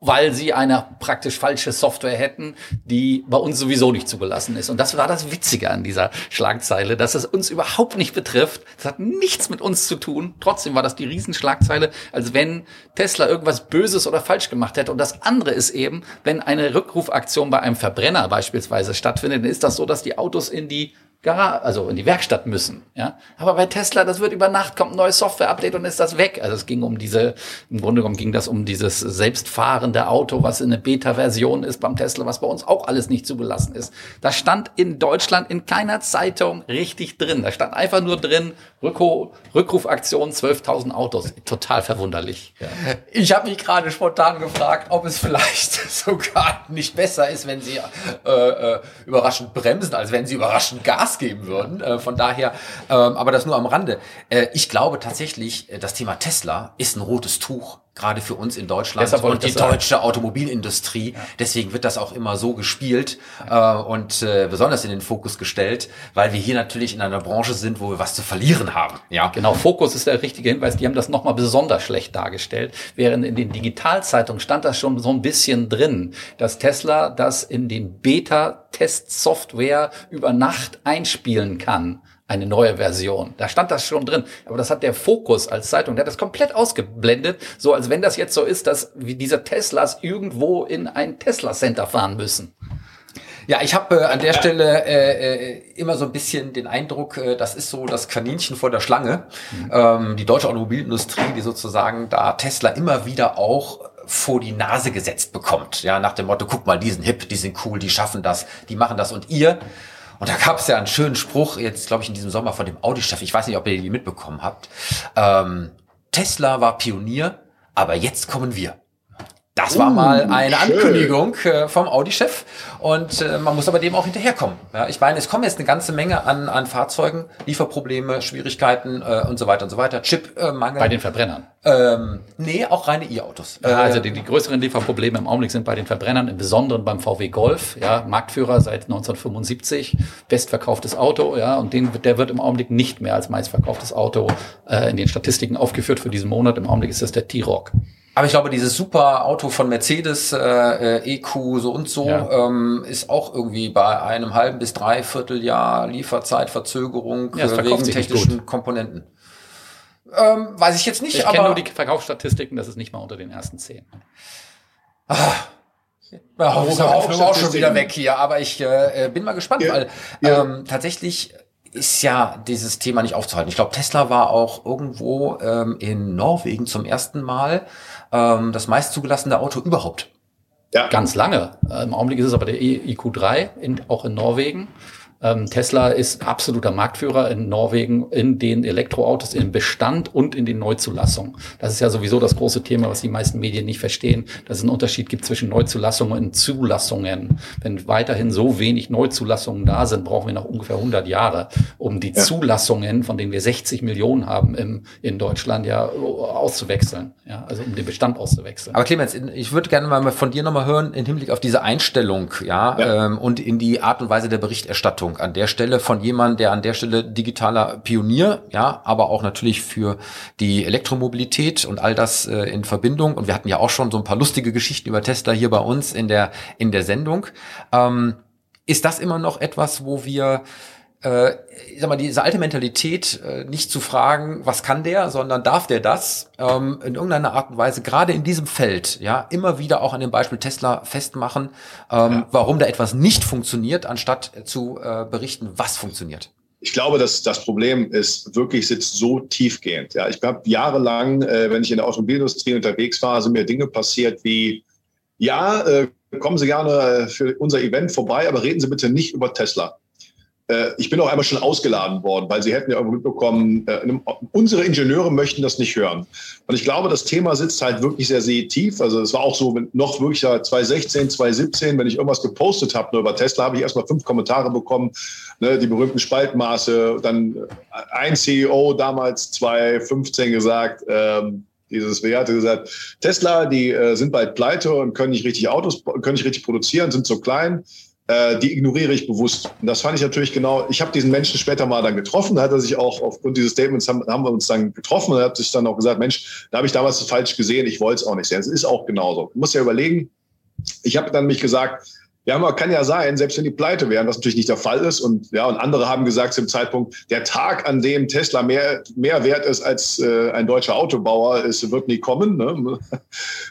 Weil sie eine praktisch falsche Software hätten, die bei uns sowieso nicht zugelassen ist. Und das war das Witzige an dieser Schlagzeile, dass es uns überhaupt nicht betrifft. Das hat nichts mit uns zu tun. Trotzdem war das die Riesenschlagzeile, als wenn Tesla irgendwas Böses oder falsch gemacht hätte. Und das andere ist eben, wenn eine Rückrufaktion bei einem Verbrenner beispielsweise stattfindet, dann ist das so, dass die Autos in die Garage, also in die Werkstatt müssen. Ja, aber bei Tesla, das wird über Nacht kommt ein neues Software-Update und ist das weg. Also es ging um diese, im Grunde genommen ging das um dieses selbstfahrende Auto, was in eine Beta-Version ist beim Tesla, was bei uns auch alles nicht zugelassen ist. Da stand in Deutschland in keiner Zeitung richtig drin. Da stand einfach nur drin Rückruf, Rückrufaktion 12.000 Autos. Total verwunderlich. Ja. Ich habe mich gerade spontan gefragt, ob es vielleicht sogar nicht besser ist, wenn sie äh, äh, überraschend bremsen, als wenn sie überraschend Gas geben würden. Äh, von daher, äh, aber das nur am Rande. Äh, ich glaube tatsächlich, äh, das Thema Tesla ist ein rotes Tuch gerade für uns in Deutschland und die deutsche Automobilindustrie. Ja. Deswegen wird das auch immer so gespielt ja. äh, und äh, besonders in den Fokus gestellt, weil wir hier natürlich in einer Branche sind, wo wir was zu verlieren haben. Ja, genau. Fokus ist der richtige Hinweis. Die haben das nochmal besonders schlecht dargestellt, während in den Digitalzeitungen stand das schon so ein bisschen drin, dass Tesla das in den Beta-Test-Software über Nacht einspielen kann eine neue Version. Da stand das schon drin. Aber das hat der Fokus als Zeitung, der hat das komplett ausgeblendet, so als wenn das jetzt so ist, dass wie diese Teslas irgendwo in ein Tesla Center fahren müssen. Ja, ich habe äh, an der Stelle äh, äh, immer so ein bisschen den Eindruck, äh, das ist so das Kaninchen vor der Schlange. Mhm. Ähm, die deutsche Automobilindustrie, die sozusagen da Tesla immer wieder auch vor die Nase gesetzt bekommt. Ja, nach dem Motto, guck mal, die sind hip, die sind cool, die schaffen das, die machen das und ihr und da gab es ja einen schönen Spruch, jetzt glaube ich in diesem Sommer von dem Audi-Chef, ich weiß nicht, ob ihr die mitbekommen habt. Ähm, Tesla war Pionier, aber jetzt kommen wir. Das war mal eine schön. Ankündigung äh, vom Audi-Chef und äh, man muss aber dem auch hinterherkommen. Ja, ich meine, es kommen jetzt eine ganze Menge an, an Fahrzeugen, Lieferprobleme, Schwierigkeiten äh, und so weiter und so weiter, Chipmangel. Bei den Verbrennern? Ähm, nee, auch reine E-Autos. Ja, also die, die größeren Lieferprobleme im Augenblick sind bei den Verbrennern, im Besonderen beim VW Golf, ja, Marktführer seit 1975, bestverkauftes Auto, ja, und den, der wird im Augenblick nicht mehr als meistverkauftes Auto äh, in den Statistiken aufgeführt für diesen Monat. Im Augenblick ist das der T-Rock. Aber ich glaube, dieses super Auto von Mercedes, äh, EQ so und so, ja. ähm, ist auch irgendwie bei einem halben bis dreiviertel Jahr Lieferzeitverzögerung ja, äh, wegen technischen Komponenten. Ähm, weiß ich jetzt nicht. Ich kenne nur die Verkaufsstatistiken, das ist nicht mal unter den ersten zehn. Ah. Ja, ist auch, auch schon wieder weg hier, aber ich äh, bin mal gespannt, ja. weil ähm, tatsächlich ist ja dieses Thema nicht aufzuhalten. Ich glaube, Tesla war auch irgendwo ähm, in Norwegen zum ersten Mal ähm, das meist zugelassene Auto überhaupt. Ja. Ganz lange. Äh, Im Augenblick ist es aber der IQ3, in, auch in Norwegen. Ähm, Tesla ist absoluter Marktführer in Norwegen in den Elektroautos, im Bestand und in den Neuzulassungen. Das ist ja sowieso das große Thema, was die meisten Medien nicht verstehen, dass es einen Unterschied gibt zwischen Neuzulassungen und Zulassungen. Wenn weiterhin so wenig Neuzulassungen da sind, brauchen wir noch ungefähr 100 Jahre, um die ja. Zulassungen, von denen wir 60 Millionen haben im, in Deutschland, ja auszuwechseln. Ja, also um den Bestand auszuwechseln. Aber Clemens, ich würde gerne mal von dir nochmal hören, im Hinblick auf diese Einstellung, ja, ja. Ähm, und in die Art und Weise der Berichterstattung. Wertschätzung an der Stelle von jemandem, der an der Stelle digitaler Pionier, ja, aber auch natürlich für die Elektromobilität und all das äh, in Verbindung. Und wir hatten ja auch schon so ein paar lustige Geschichten über Tesla hier bei uns in der, in der Sendung. Ähm, ist das immer noch etwas, wo wir äh, ich sag mal, diese alte Mentalität, äh, nicht zu fragen, was kann der, sondern darf der das, ähm, in irgendeiner Art und Weise, gerade in diesem Feld, ja, immer wieder auch an dem Beispiel Tesla festmachen, ähm, ja. warum da etwas nicht funktioniert, anstatt zu äh, berichten, was funktioniert. Ich glaube, dass das Problem ist wirklich sitzt so tiefgehend. Ja, ich habe jahrelang, äh, wenn ich in der Automobilindustrie unterwegs war, sind mir Dinge passiert wie, ja, äh, kommen Sie gerne äh, für unser Event vorbei, aber reden Sie bitte nicht über Tesla. Äh, ich bin auch einmal schon ausgeladen worden, weil sie hätten ja irgendwo mitbekommen, äh, unsere Ingenieure möchten das nicht hören. Und ich glaube, das Thema sitzt halt wirklich sehr, sehr tief. Also es war auch so, noch wirklich 2016, 2017, wenn ich irgendwas gepostet habe nur über Tesla, habe ich erstmal fünf Kommentare bekommen, ne, die berühmten Spaltmaße. Dann ein CEO damals 2015 gesagt, ähm, dieses Wer hatte gesagt, Tesla, die äh, sind bald pleite und können nicht richtig Autos, können nicht richtig produzieren, sind so klein äh, die ignoriere ich bewusst. Und das fand ich natürlich genau, ich habe diesen Menschen später mal dann getroffen, da hat er sich auch aufgrund dieses Statements haben, haben wir uns dann getroffen und hat sich dann auch gesagt, Mensch, da habe ich damals falsch gesehen, ich wollte es auch nicht sehen. Es ist auch genauso. Du musst ja überlegen, ich habe dann mich gesagt, Ja, man kann ja sein, selbst wenn die pleite wären, was natürlich nicht der Fall ist. Und ja, und andere haben gesagt zum Zeitpunkt, der Tag, an dem Tesla mehr, mehr wert ist als äh, ein deutscher Autobauer, ist, wird nie kommen. Ne?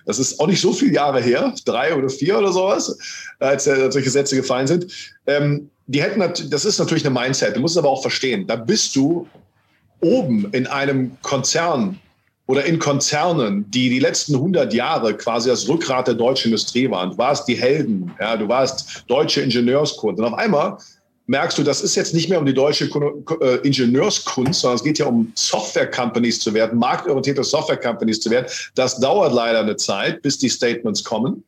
Das ist auch nicht so viele Jahre her, drei oder vier oder sowas, als, äh, solche Sätze gefallen sind. Ähm, die hätten, das ist natürlich eine Mindset. Du musst es aber auch verstehen. Da bist du oben in einem Konzern oder in Konzernen, die die letzten 100 Jahre quasi das Rückgrat der deutschen Industrie waren. Du warst die Helden, ja, du warst deutsche Ingenieurskunst. Und auf einmal merkst du, das ist jetzt nicht mehr um die deutsche äh, Ingenieurskunst, sondern es geht ja um Software-Companies zu werden, marktorientierte Software-Companies zu werden. Das dauert leider eine Zeit, bis die Statements kommen.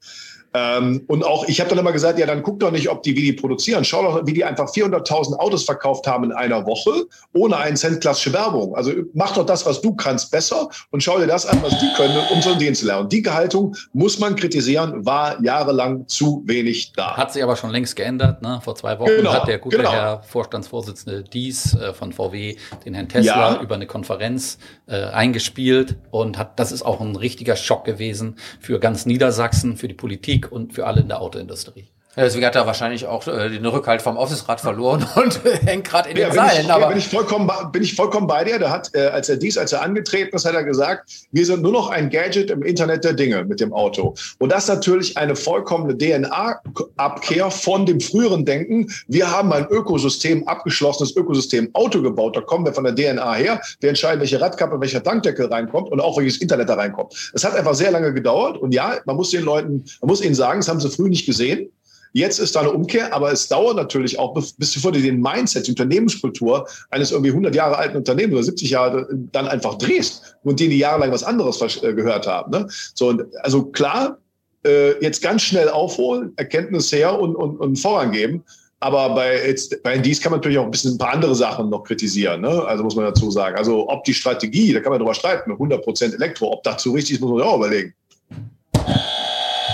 Ähm, und auch, ich habe dann immer gesagt, ja, dann guck doch nicht, ob die, wie die produzieren. Schau doch, wie die einfach 400.000 Autos verkauft haben in einer Woche, ohne einen Cent klassische Werbung. Also mach doch das, was du kannst, besser und schau dir das an, was die können, um so den zu lernen. Die Gehaltung muss man kritisieren, war jahrelang zu wenig da. Hat sich aber schon längst geändert. Ne? Vor zwei Wochen genau, hat der gute genau. Herr Vorstandsvorsitzende Dies äh, von VW den Herrn Tesla ja. über eine Konferenz äh, eingespielt und hat, das ist auch ein richtiger Schock gewesen für ganz Niedersachsen, für die Politik Politik und für alle in der Autoindustrie. Ja, deswegen hat er wahrscheinlich auch äh, den Rückhalt vom Aufsichtsrat verloren und hängt gerade in ja, den Seilen. aber bin ich, vollkommen, bin ich vollkommen bei dir. Da hat, äh, als er dies, als er angetreten ist, hat er gesagt, wir sind nur noch ein Gadget im Internet der Dinge mit dem Auto. Und das ist natürlich eine vollkommene DNA-Abkehr von dem früheren Denken. Wir haben ein Ökosystem, abgeschlossenes Ökosystem Auto gebaut. Da kommen wir von der DNA her. Wir entscheiden, welche Radkappe, welcher Tankdeckel reinkommt und auch welches Internet da reinkommt. Es hat einfach sehr lange gedauert. Und ja, man muss den Leuten, man muss ihnen sagen, das haben sie früh nicht gesehen. Jetzt ist da eine Umkehr, aber es dauert natürlich auch, bis du dir den Mindset, die Unternehmenskultur eines irgendwie 100 Jahre alten Unternehmens oder 70 Jahre dann einfach drehst und die, die jahrelang was anderes äh, gehört haben. Ne? So, also klar, äh, jetzt ganz schnell aufholen, Erkenntnis her und, und, und vorangeben. Aber bei, jetzt, bei dies kann man natürlich auch ein bisschen ein paar andere Sachen noch kritisieren. Ne? Also muss man dazu sagen. Also ob die Strategie, da kann man drüber streiten, 100% Elektro, ob dazu richtig ist, muss man ja auch überlegen.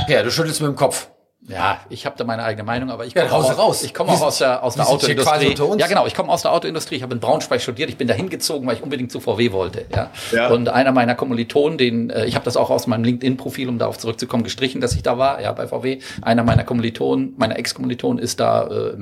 Ja, du schüttelst mit dem Kopf. Ja, ich habe da meine eigene Meinung, aber ich komme ja, raus, auch, raus. Ich komme auch aus der aus der Autoindustrie. Ja, genau, ich komme aus der Autoindustrie. Ich habe in Braunschweig studiert. Ich bin da hingezogen, weil ich unbedingt zu VW wollte. Ja. ja. Und einer meiner Kommilitonen, den äh, ich habe das auch aus meinem LinkedIn-Profil, um darauf zurückzukommen, gestrichen, dass ich da war. Ja, bei VW. Einer meiner Kommilitonen, meiner Ex-Kommilitonen ist da äh,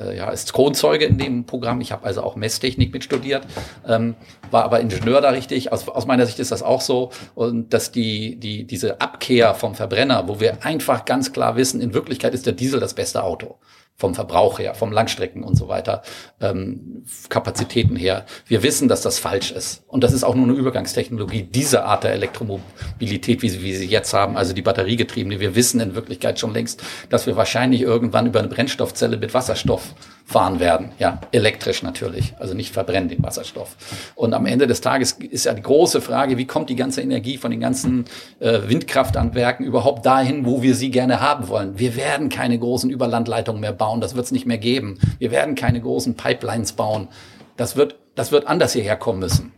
äh, ja, ist Kronzeuge in dem Programm. Ich habe also auch Messtechnik mit studiert, ähm, war aber Ingenieur da richtig. Aus, aus meiner Sicht ist das auch so. Und dass die, die, diese Abkehr vom Verbrenner, wo wir einfach ganz klar wissen, in Wirklichkeit ist der Diesel das beste Auto vom Verbrauch her, vom Langstrecken und so weiter, ähm, Kapazitäten her. Wir wissen, dass das falsch ist. Und das ist auch nur eine Übergangstechnologie dieser Art der Elektromobilität, wie sie, wie sie jetzt haben, also die batteriegetriebene. Wir wissen in Wirklichkeit schon längst, dass wir wahrscheinlich irgendwann über eine Brennstoffzelle mit Wasserstoff fahren werden. Ja, elektrisch natürlich, also nicht verbrennen den Wasserstoff. Und am Ende des Tages ist ja die große Frage, wie kommt die ganze Energie von den ganzen äh, Windkraftanwerken überhaupt dahin, wo wir sie gerne haben wollen? Wir werden keine großen Überlandleitungen mehr bauen, das wird es nicht mehr geben. Wir werden keine großen Pipelines bauen. Das wird, das wird anders hierher kommen müssen.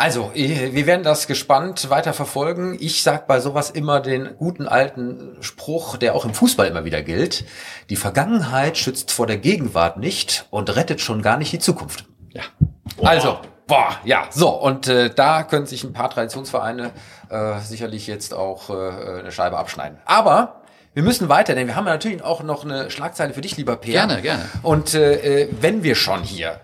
Also, wir werden das gespannt weiter verfolgen. Ich sag bei sowas immer den guten alten Spruch, der auch im Fußball immer wieder gilt. Die Vergangenheit schützt vor der Gegenwart nicht und rettet schon gar nicht die Zukunft. Ja. Boah. Also, boah, ja, so. Und äh, da können sich ein paar Traditionsvereine äh, sicherlich jetzt auch äh, eine Scheibe abschneiden. Aber wir müssen weiter, denn wir haben natürlich auch noch eine Schlagzeile für dich, lieber Peer. Gerne, gerne. Und äh, äh wenn wir schon hier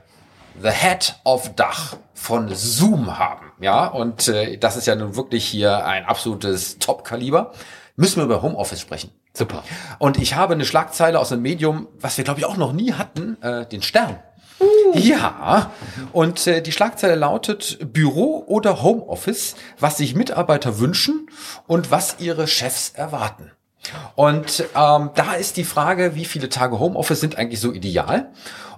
The Head of Dach von Zoom haben. Ja, und äh, das ist ja nun wirklich hier ein absolutes Top-Kaliber. Müssen wir über Homeoffice sprechen. Super. Und ich habe eine Schlagzeile aus einem Medium, was wir glaube ich auch noch nie hatten, äh, den Stern. Uh. Ja, und äh, die Schlagzeile lautet Büro oder Homeoffice, was sich Mitarbeiter wünschen und was ihre Chefs erwarten. Und ähm, da ist die Frage, wie viele Tage Homeoffice sind eigentlich so ideal?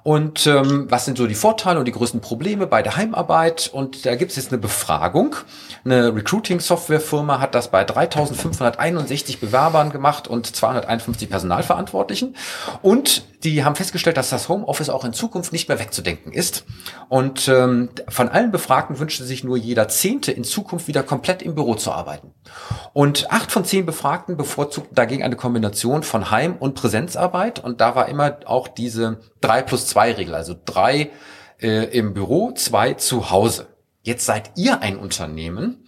Und ähm, was sind so die Vorteile und die größten Probleme bei der Heimarbeit? Und da gibt es jetzt eine Befragung. Eine Recruiting-Software-Firma hat das bei 3561 Bewerbern gemacht und 251 Personalverantwortlichen. Und die haben festgestellt, dass das Homeoffice auch in Zukunft nicht mehr wegzudenken ist. Und ähm, von allen Befragten wünschte sich nur jeder Zehnte in Zukunft wieder komplett im Büro zu arbeiten. Und acht von zehn Befragten bevorzugten dagegen eine Kombination von Heim- und Präsenzarbeit. Und da war immer auch diese drei plus zwei Regel, also drei äh, im Büro, zwei zu Hause. Jetzt seid ihr ein Unternehmen,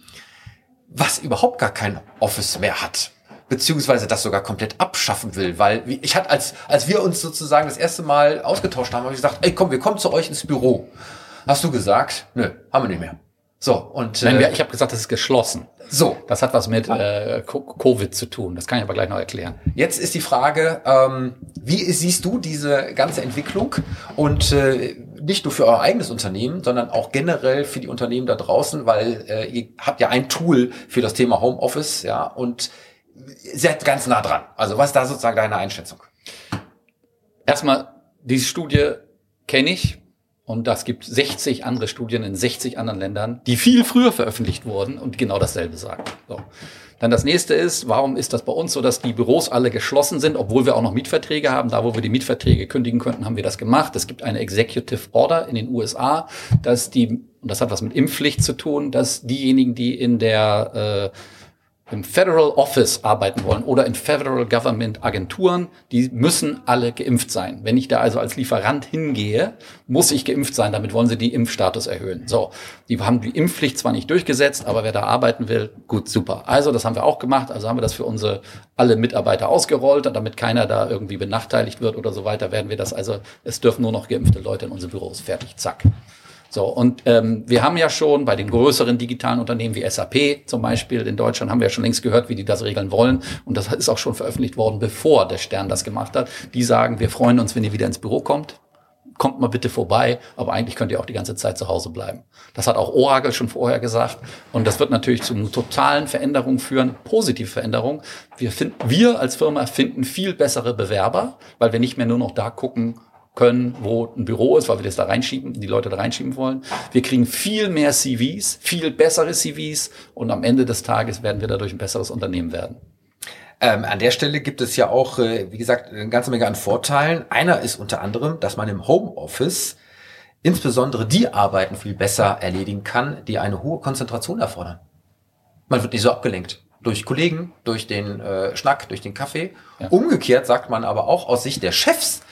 was überhaupt gar kein Office mehr hat. Beziehungsweise das sogar komplett abschaffen will, weil ich hatte als als wir uns sozusagen das erste Mal ausgetauscht haben, habe ich gesagt, ey komm, wir kommen zu euch ins Büro. Hast du gesagt? Nö, haben wir nicht mehr. So und Nein, äh, ich habe gesagt, das ist geschlossen. so Das hat was mit äh, Co- Covid zu tun. Das kann ich aber gleich noch erklären. Jetzt ist die Frage, ähm, wie siehst du diese ganze Entwicklung und äh, nicht nur für euer eigenes Unternehmen, sondern auch generell für die Unternehmen da draußen, weil äh, ihr habt ja ein Tool für das Thema Homeoffice, ja, und seid ganz nah dran. Also was ist da sozusagen deine Einschätzung? Erstmal, diese Studie kenne ich und das gibt 60 andere Studien in 60 anderen Ländern, die viel früher veröffentlicht wurden und genau dasselbe sagen. So. Dann das nächste ist, warum ist das bei uns so, dass die Büros alle geschlossen sind, obwohl wir auch noch Mietverträge haben? Da, wo wir die Mietverträge kündigen könnten, haben wir das gemacht. Es gibt eine Executive Order in den USA, dass die, und das hat was mit Impfpflicht zu tun, dass diejenigen, die in der äh, im Federal Office arbeiten wollen oder in Federal Government Agenturen, die müssen alle geimpft sein. Wenn ich da also als Lieferant hingehe, muss ich geimpft sein. Damit wollen sie die Impfstatus erhöhen. So, die haben die Impfpflicht zwar nicht durchgesetzt, aber wer da arbeiten will, gut, super. Also das haben wir auch gemacht. Also haben wir das für unsere alle Mitarbeiter ausgerollt, damit keiner da irgendwie benachteiligt wird oder so weiter. Werden wir das also, es dürfen nur noch geimpfte Leute in unsere Büros. Fertig, zack. So, und ähm, wir haben ja schon bei den größeren digitalen Unternehmen wie SAP zum Beispiel in Deutschland, haben wir ja schon längst gehört, wie die das regeln wollen. Und das ist auch schon veröffentlicht worden, bevor der Stern das gemacht hat. Die sagen, wir freuen uns, wenn ihr wieder ins Büro kommt. Kommt mal bitte vorbei, aber eigentlich könnt ihr auch die ganze Zeit zu Hause bleiben. Das hat auch Oracle schon vorher gesagt. Und das wird natürlich zu totalen Veränderung führen, positive Veränderung. Wir, finden, wir als Firma finden viel bessere Bewerber, weil wir nicht mehr nur noch da gucken, können, wo ein Büro ist, weil wir das da reinschieben, die Leute da reinschieben wollen. Wir kriegen viel mehr CVs, viel bessere CVs und am Ende des Tages werden wir dadurch ein besseres Unternehmen werden. Ähm, an der Stelle gibt es ja auch, äh, wie gesagt, eine ganze Menge an Vorteilen. Einer ist unter anderem, dass man im Homeoffice insbesondere die Arbeiten viel besser erledigen kann, die eine hohe Konzentration erfordern. Man wird nicht so abgelenkt. Durch Kollegen, durch den äh, Schnack, durch den Kaffee. Ja. Umgekehrt sagt man aber auch aus Sicht der Chefs,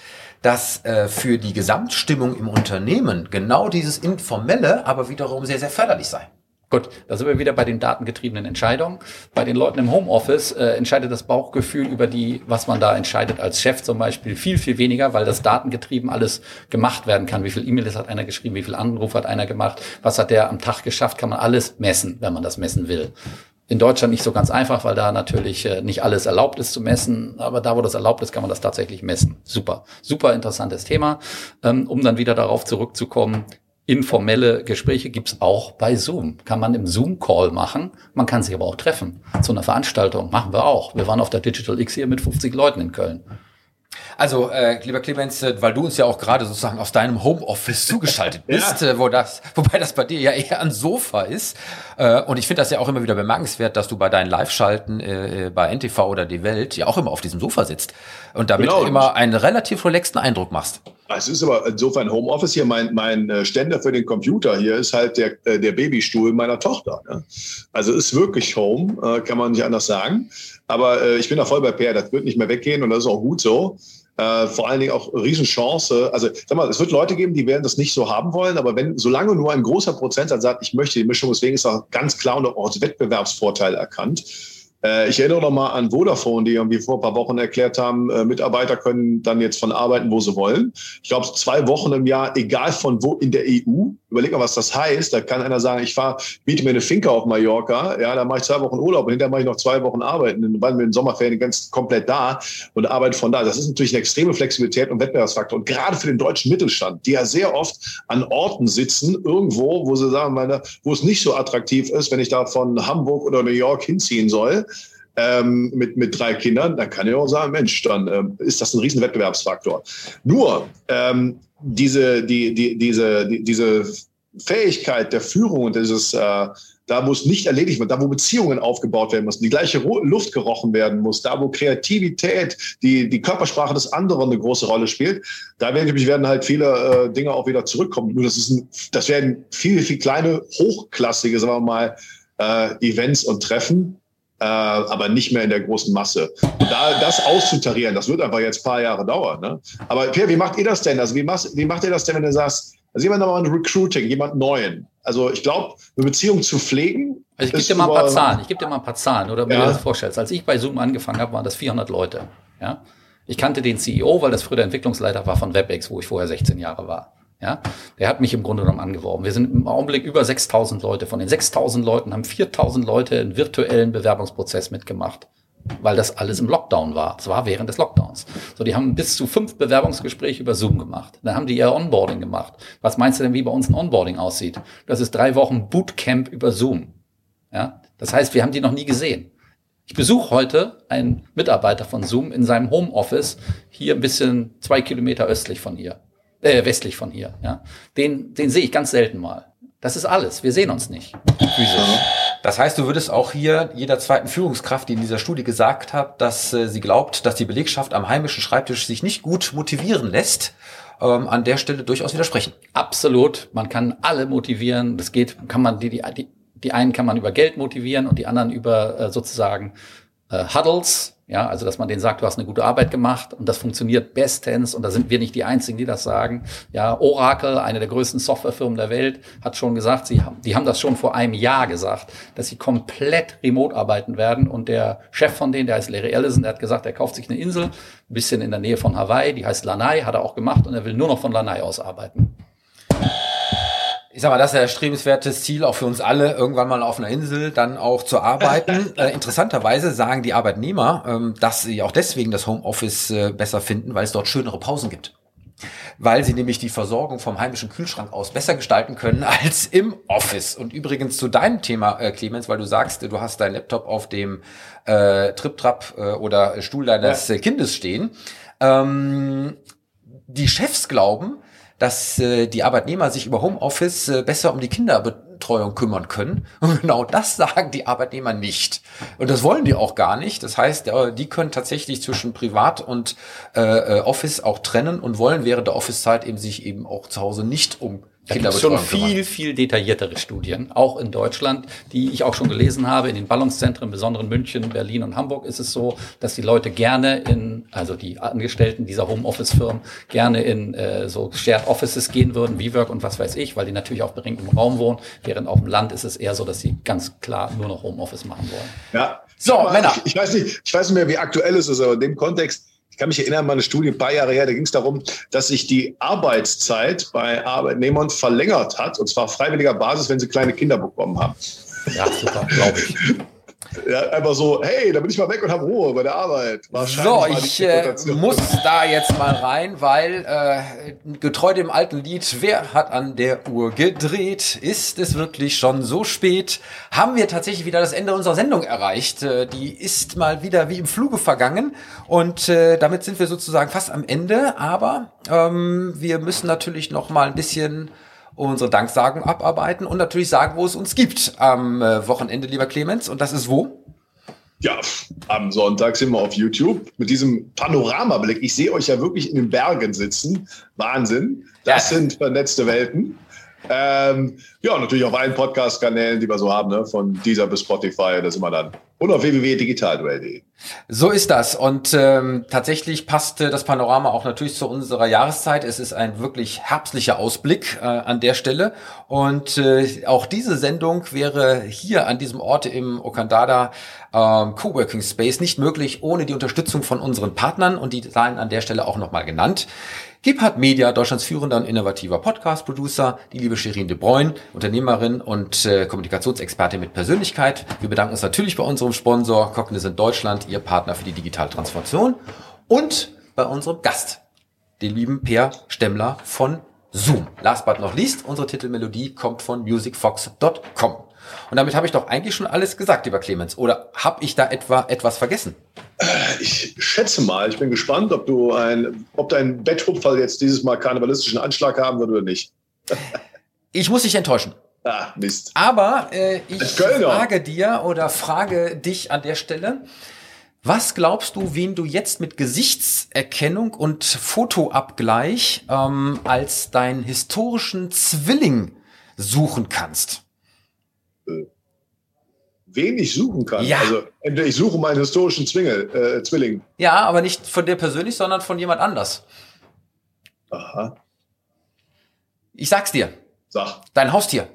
dass äh, für die Gesamtstimmung im Unternehmen genau dieses Informelle aber wiederum sehr, sehr förderlich sei. Gut, da sind wir wieder bei den datengetriebenen Entscheidungen. Bei den Leuten im Homeoffice äh, entscheidet das Bauchgefühl über die, was man da entscheidet als Chef zum Beispiel, viel, viel weniger, weil das datengetrieben alles gemacht werden kann. Wie viel E-Mails hat einer geschrieben, wie viel Anruf hat einer gemacht, was hat der am Tag geschafft, kann man alles messen, wenn man das messen will. In Deutschland nicht so ganz einfach, weil da natürlich äh, nicht alles erlaubt ist zu messen, aber da, wo das erlaubt ist, kann man das tatsächlich messen. Super, super interessantes Thema. Ähm, um dann wieder darauf zurückzukommen, informelle Gespräche gibt's auch bei Zoom. Kann man im Zoom-Call machen. Man kann sich aber auch treffen. Zu einer Veranstaltung machen wir auch. Wir waren auf der Digital X hier mit 50 Leuten in Köln. Also, äh, lieber Clemens, äh, weil du uns ja auch gerade sozusagen aus deinem Homeoffice zugeschaltet bist, äh, wo das, wobei das bei dir ja eher ein Sofa ist. Äh, und ich finde das ja auch immer wieder bemerkenswert, dass du bei deinen Live-Schalten äh, äh, bei NTV oder Die Welt ja auch immer auf diesem Sofa sitzt und damit Genau. immer einen relativ relaxten Eindruck machst. Es ist aber insofern Homeoffice hier. Mein, mein äh, Ständer für den Computer hier ist halt der, äh, der Babystuhl meiner Tochter. Ne? Also ist wirklich Home, äh, kann man nicht anders sagen. Aber ich bin da voll bei Per. Das wird nicht mehr weggehen und das ist auch gut so. Vor allen Dingen auch Riesenchance. Also sag mal, es wird Leute geben, die werden das nicht so haben wollen, aber wenn solange nur ein großer Prozentsatz sagt, ich möchte die Mischung, deswegen ist auch ganz klar und auch als Wettbewerbsvorteil erkannt. Äh, Ich erinnere noch mal an Vodafone, die irgendwie vor ein paar Wochen erklärt haben, äh, Mitarbeiter können dann jetzt von arbeiten, wo sie wollen. Ich glaube, zwei Wochen im Jahr, egal von wo in der EU. Überleg mal, was das heißt. Da kann einer sagen, ich fahre, biete mir eine Finca auf Mallorca, ja, da mache ich zwei Wochen Urlaub und hinterher mache ich noch zwei Wochen arbeiten. Dann waren wir in Sommerferien ganz komplett da und arbeite von da. Das ist natürlich eine extreme Flexibilität und Wettbewerbsfaktor. Und gerade für den deutschen Mittelstand, die ja sehr oft an Orten sitzen, irgendwo, wo sie sagen, meine, wo es nicht so attraktiv ist, wenn ich da von Hamburg oder New York hinziehen soll, ähm, mit, mit drei Kindern, dann kann ich auch sagen, Mensch, dann ähm, ist das ein riesen Wettbewerbsfaktor. Nur ähm, diese, die, die, diese, die, diese Fähigkeit der Führung und dieses, äh, da es nicht erledigt wird, da wo Beziehungen aufgebaut werden müssen, die gleiche Luft gerochen werden muss, da wo Kreativität, die, die Körpersprache des anderen eine große Rolle spielt, da werden, werden halt viele äh, Dinge auch wieder zurückkommen. Nur das ist ein, das werden viel, viel kleine, hochklassige, sagen wir mal, äh, Events und Treffen, äh, aber nicht mehr in der großen Masse. Und da das auszutarieren, das wird einfach jetzt ein paar Jahre dauern. Ne? Aber Pierre, wie macht ihr das denn? Also wie, machst, wie macht ihr das denn, wenn du sagst, also jemand nochmal ein Recruiting, jemand Neuen? Also ich glaube, eine Beziehung zu pflegen Also ich gebe dir mal ein paar Zahlen. Ich gebe dir mal ein paar Zahlen, oder wenn ja. du dir das vorstellst. Als ich bei Zoom angefangen habe, waren das 400 Leute. Ja, ich kannte den CEO, weil das früher der Entwicklungsleiter war von WebEx, wo ich vorher 16 Jahre war. Ja, der hat mich im Grunde genommen angeworben. Wir sind im Augenblick über 6000 Leute. Von den 6000 Leuten haben 4000 Leute einen virtuellen Bewerbungsprozess mitgemacht, weil das alles im Lockdown war. Es war während des Lockdowns. So, die haben bis zu fünf Bewerbungsgespräche über Zoom gemacht. Dann haben die ihr Onboarding gemacht. Was meinst du denn, wie bei uns ein Onboarding aussieht? Das ist drei Wochen Bootcamp über Zoom. Ja, das heißt, wir haben die noch nie gesehen. Ich besuche heute einen Mitarbeiter von Zoom in seinem Homeoffice, hier ein bisschen zwei Kilometer östlich von hier, äh, westlich von hier. Ja. Den, den sehe ich ganz selten mal. Das ist alles. Wir sehen uns nicht. Physisch. Das heißt, du würdest auch hier jeder zweiten Führungskraft, die in dieser Studie gesagt hat, dass äh, sie glaubt, dass die Belegschaft am heimischen Schreibtisch sich nicht gut motivieren lässt, ähm, an der Stelle durchaus widersprechen. Absolut. Man kann alle motivieren. Das geht, kann man die, die, die die einen kann man über Geld motivieren und die anderen über äh, sozusagen äh, Huddles, ja, also dass man denen sagt, du hast eine gute Arbeit gemacht und das funktioniert bestens und da sind wir nicht die Einzigen, die das sagen. Ja, Oracle, eine der größten Softwarefirmen der Welt, hat schon gesagt, sie haben, die haben das schon vor einem Jahr gesagt, dass sie komplett remote arbeiten werden und der Chef von denen, der heißt Larry Ellison, der hat gesagt, er kauft sich eine Insel, ein bisschen in der Nähe von Hawaii, die heißt Lanai, hat er auch gemacht und er will nur noch von Lanai aus arbeiten ich sag mal, das ist ja ein strebenswertes Ziel auch für uns alle, irgendwann mal auf einer Insel dann auch zu arbeiten. äh, interessanterweise sagen die Arbeitnehmer, ähm, dass sie auch deswegen das Homeoffice äh, besser finden, weil es dort schönere Pausen gibt. Weil sie nämlich die Versorgung vom heimischen Kühlschrank aus besser gestalten können als im Office. Und übrigens zu deinem Thema, äh, Clemens, weil du sagst, du hast deinen Laptop auf dem äh, Trip-Trap äh, oder Stuhl deines ja. Kindes stehen. Ähm, die Chefs glauben, dass äh, die Arbeitnehmer sich über Homeoffice äh, besser um die Kinderbetreuung kümmern können. Und genau das sagen die Arbeitnehmer nicht. Und das wollen die auch gar nicht. Das heißt, äh, die können tatsächlich zwischen Privat und äh, äh Office auch trennen und wollen während der Office-Zeit eben sich eben auch zu Hause nicht um da gibt schon viel, viel detailliertere Studien, auch in Deutschland, die ich auch schon gelesen habe. In den Ballungszentren, besonders in München, Berlin und Hamburg, ist es so, dass die Leute gerne in, also die Angestellten dieser Homeoffice-Firmen, gerne in äh, so Shared Offices gehen würden, WeWork und was weiß ich, weil die natürlich auch beringt im Raum wohnen. Während auf dem Land ist es eher so, dass sie ganz klar nur noch Homeoffice machen wollen. Ja. So, mal, Männer. Ich, ich, weiß nicht, ich weiß nicht mehr, wie aktuell es ist, aber in dem Kontext, kann mich erinnern, meine Studie ein paar Jahre her, da ging es darum, dass sich die Arbeitszeit bei Arbeitnehmern verlängert hat, und zwar freiwilliger Basis, wenn sie kleine Kinder bekommen haben. Ja, super, glaube ich. Ja, einfach so, hey, da bin ich mal weg und habe Ruhe bei der Arbeit. So, ich äh, muss da jetzt mal rein, weil äh, getreu dem alten Lied, wer hat an der Uhr gedreht? Ist es wirklich schon so spät? Haben wir tatsächlich wieder das Ende unserer Sendung erreicht. Äh, die ist mal wieder wie im Fluge vergangen und äh, damit sind wir sozusagen fast am Ende. Aber ähm, wir müssen natürlich noch mal ein bisschen unsere Danksagung abarbeiten und natürlich sagen, wo es uns gibt am äh, Wochenende, lieber Clemens. Und das ist wo? Ja, am Sonntag sind wir auf YouTube mit diesem Panoramablick. Ich sehe euch ja wirklich in den Bergen sitzen. Wahnsinn. Das ja. sind vernetzte Welten. Ähm, ja, natürlich auf allen Podcast-Kanälen, die wir so haben, ne? von dieser bis Spotify, das immer dann. Und auf www.digitalduell.de. So ist das. Und ähm, tatsächlich passt das Panorama auch natürlich zu unserer Jahreszeit. Es ist ein wirklich herbstlicher Ausblick äh, an der Stelle. Und äh, auch diese Sendung wäre hier an diesem Ort im Okandada ähm, Coworking Space nicht möglich ohne die Unterstützung von unseren Partnern. Und die seien an der Stelle auch nochmal genannt. Gebhardt Media, Deutschlands führender und innovativer Podcast-Producer, die liebe Shirin de Bruyne, Unternehmerin und äh, Kommunikationsexpertin mit Persönlichkeit. Wir bedanken uns natürlich bei unserem Sponsor Cognizant Deutschland, ihr Partner für die digitale Transformation und bei unserem Gast, den lieben Peer Stemmler von Zoom. Last but not least, unsere Titelmelodie kommt von musicfox.com. Und damit habe ich doch eigentlich schon alles gesagt, lieber Clemens. Oder habe ich da etwa etwas vergessen? Ich schätze mal, ich bin gespannt, ob du ein, ob dein Betthupferl jetzt dieses Mal karnevalistischen Anschlag haben wird oder nicht. ich muss dich enttäuschen. Ah, Mist. Aber äh, ich frage dir oder frage dich an der Stelle, was glaubst du, wen du jetzt mit Gesichtserkennung und Fotoabgleich ähm, als deinen historischen Zwilling suchen kannst? Wen ich suchen kann. Ja. Also entweder ich suche meinen historischen Zwingel, äh, Zwilling. Ja, aber nicht von dir persönlich, sondern von jemand anders. Aha. Ich sag's dir. Sag. Dein Haustier.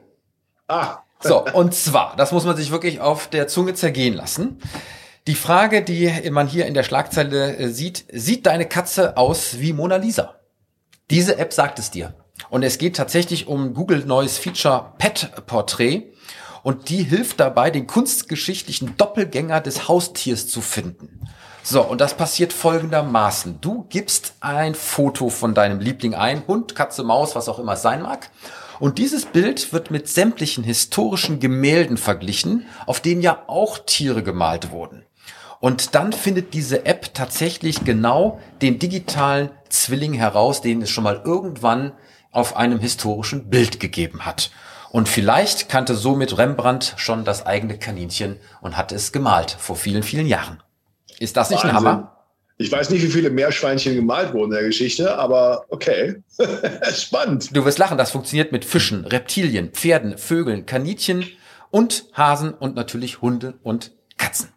Ah. So, und zwar, das muss man sich wirklich auf der Zunge zergehen lassen. Die Frage, die man hier in der Schlagzeile äh, sieht, sieht deine Katze aus wie Mona Lisa? Diese App sagt es dir. Und es geht tatsächlich um Google neues Feature Pet Portrait. Und die hilft dabei, den kunstgeschichtlichen Doppelgänger des Haustiers zu finden. So, und das passiert folgendermaßen. Du gibst ein Foto von deinem Liebling ein, Hund, Katze, Maus, was auch immer sein mag. Und dieses Bild wird mit sämtlichen historischen Gemälden verglichen, auf denen ja auch Tiere gemalt wurden. Und dann findet diese App tatsächlich genau den digitalen Zwilling heraus, den es schon mal irgendwann auf einem historischen Bild gegeben hat. Und vielleicht kannte somit Rembrandt schon das eigene Kaninchen und hat es gemalt vor vielen, vielen Jahren. Ist das nicht Wahnsinn. ein Hammer? Ich weiß nicht, wie viele Meerschweinchen gemalt wurden in der Geschichte, aber okay. Spannend. Du wirst lachen, das funktioniert mit Fischen, Reptilien, Pferden, Vögeln, Kaninchen und Hasen und natürlich Hunde und Katzen.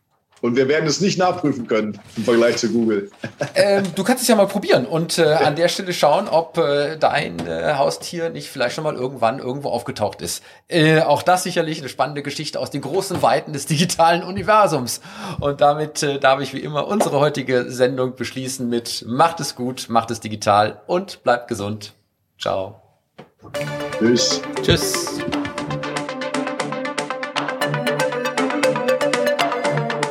Und wir werden es nicht nachprüfen können im Vergleich zu Google. Ähm, du kannst es ja mal probieren und äh, an der Stelle schauen, ob äh, dein äh, Haustier nicht vielleicht schon mal irgendwann irgendwo aufgetaucht ist. Äh, auch das sicherlich eine spannende Geschichte aus den großen Weiten des digitalen Universums. Und damit äh, darf ich wie immer unsere heutige Sendung beschließen mit Macht es gut, macht es digital und bleibt gesund. Ciao. Tschüss. Tschüss.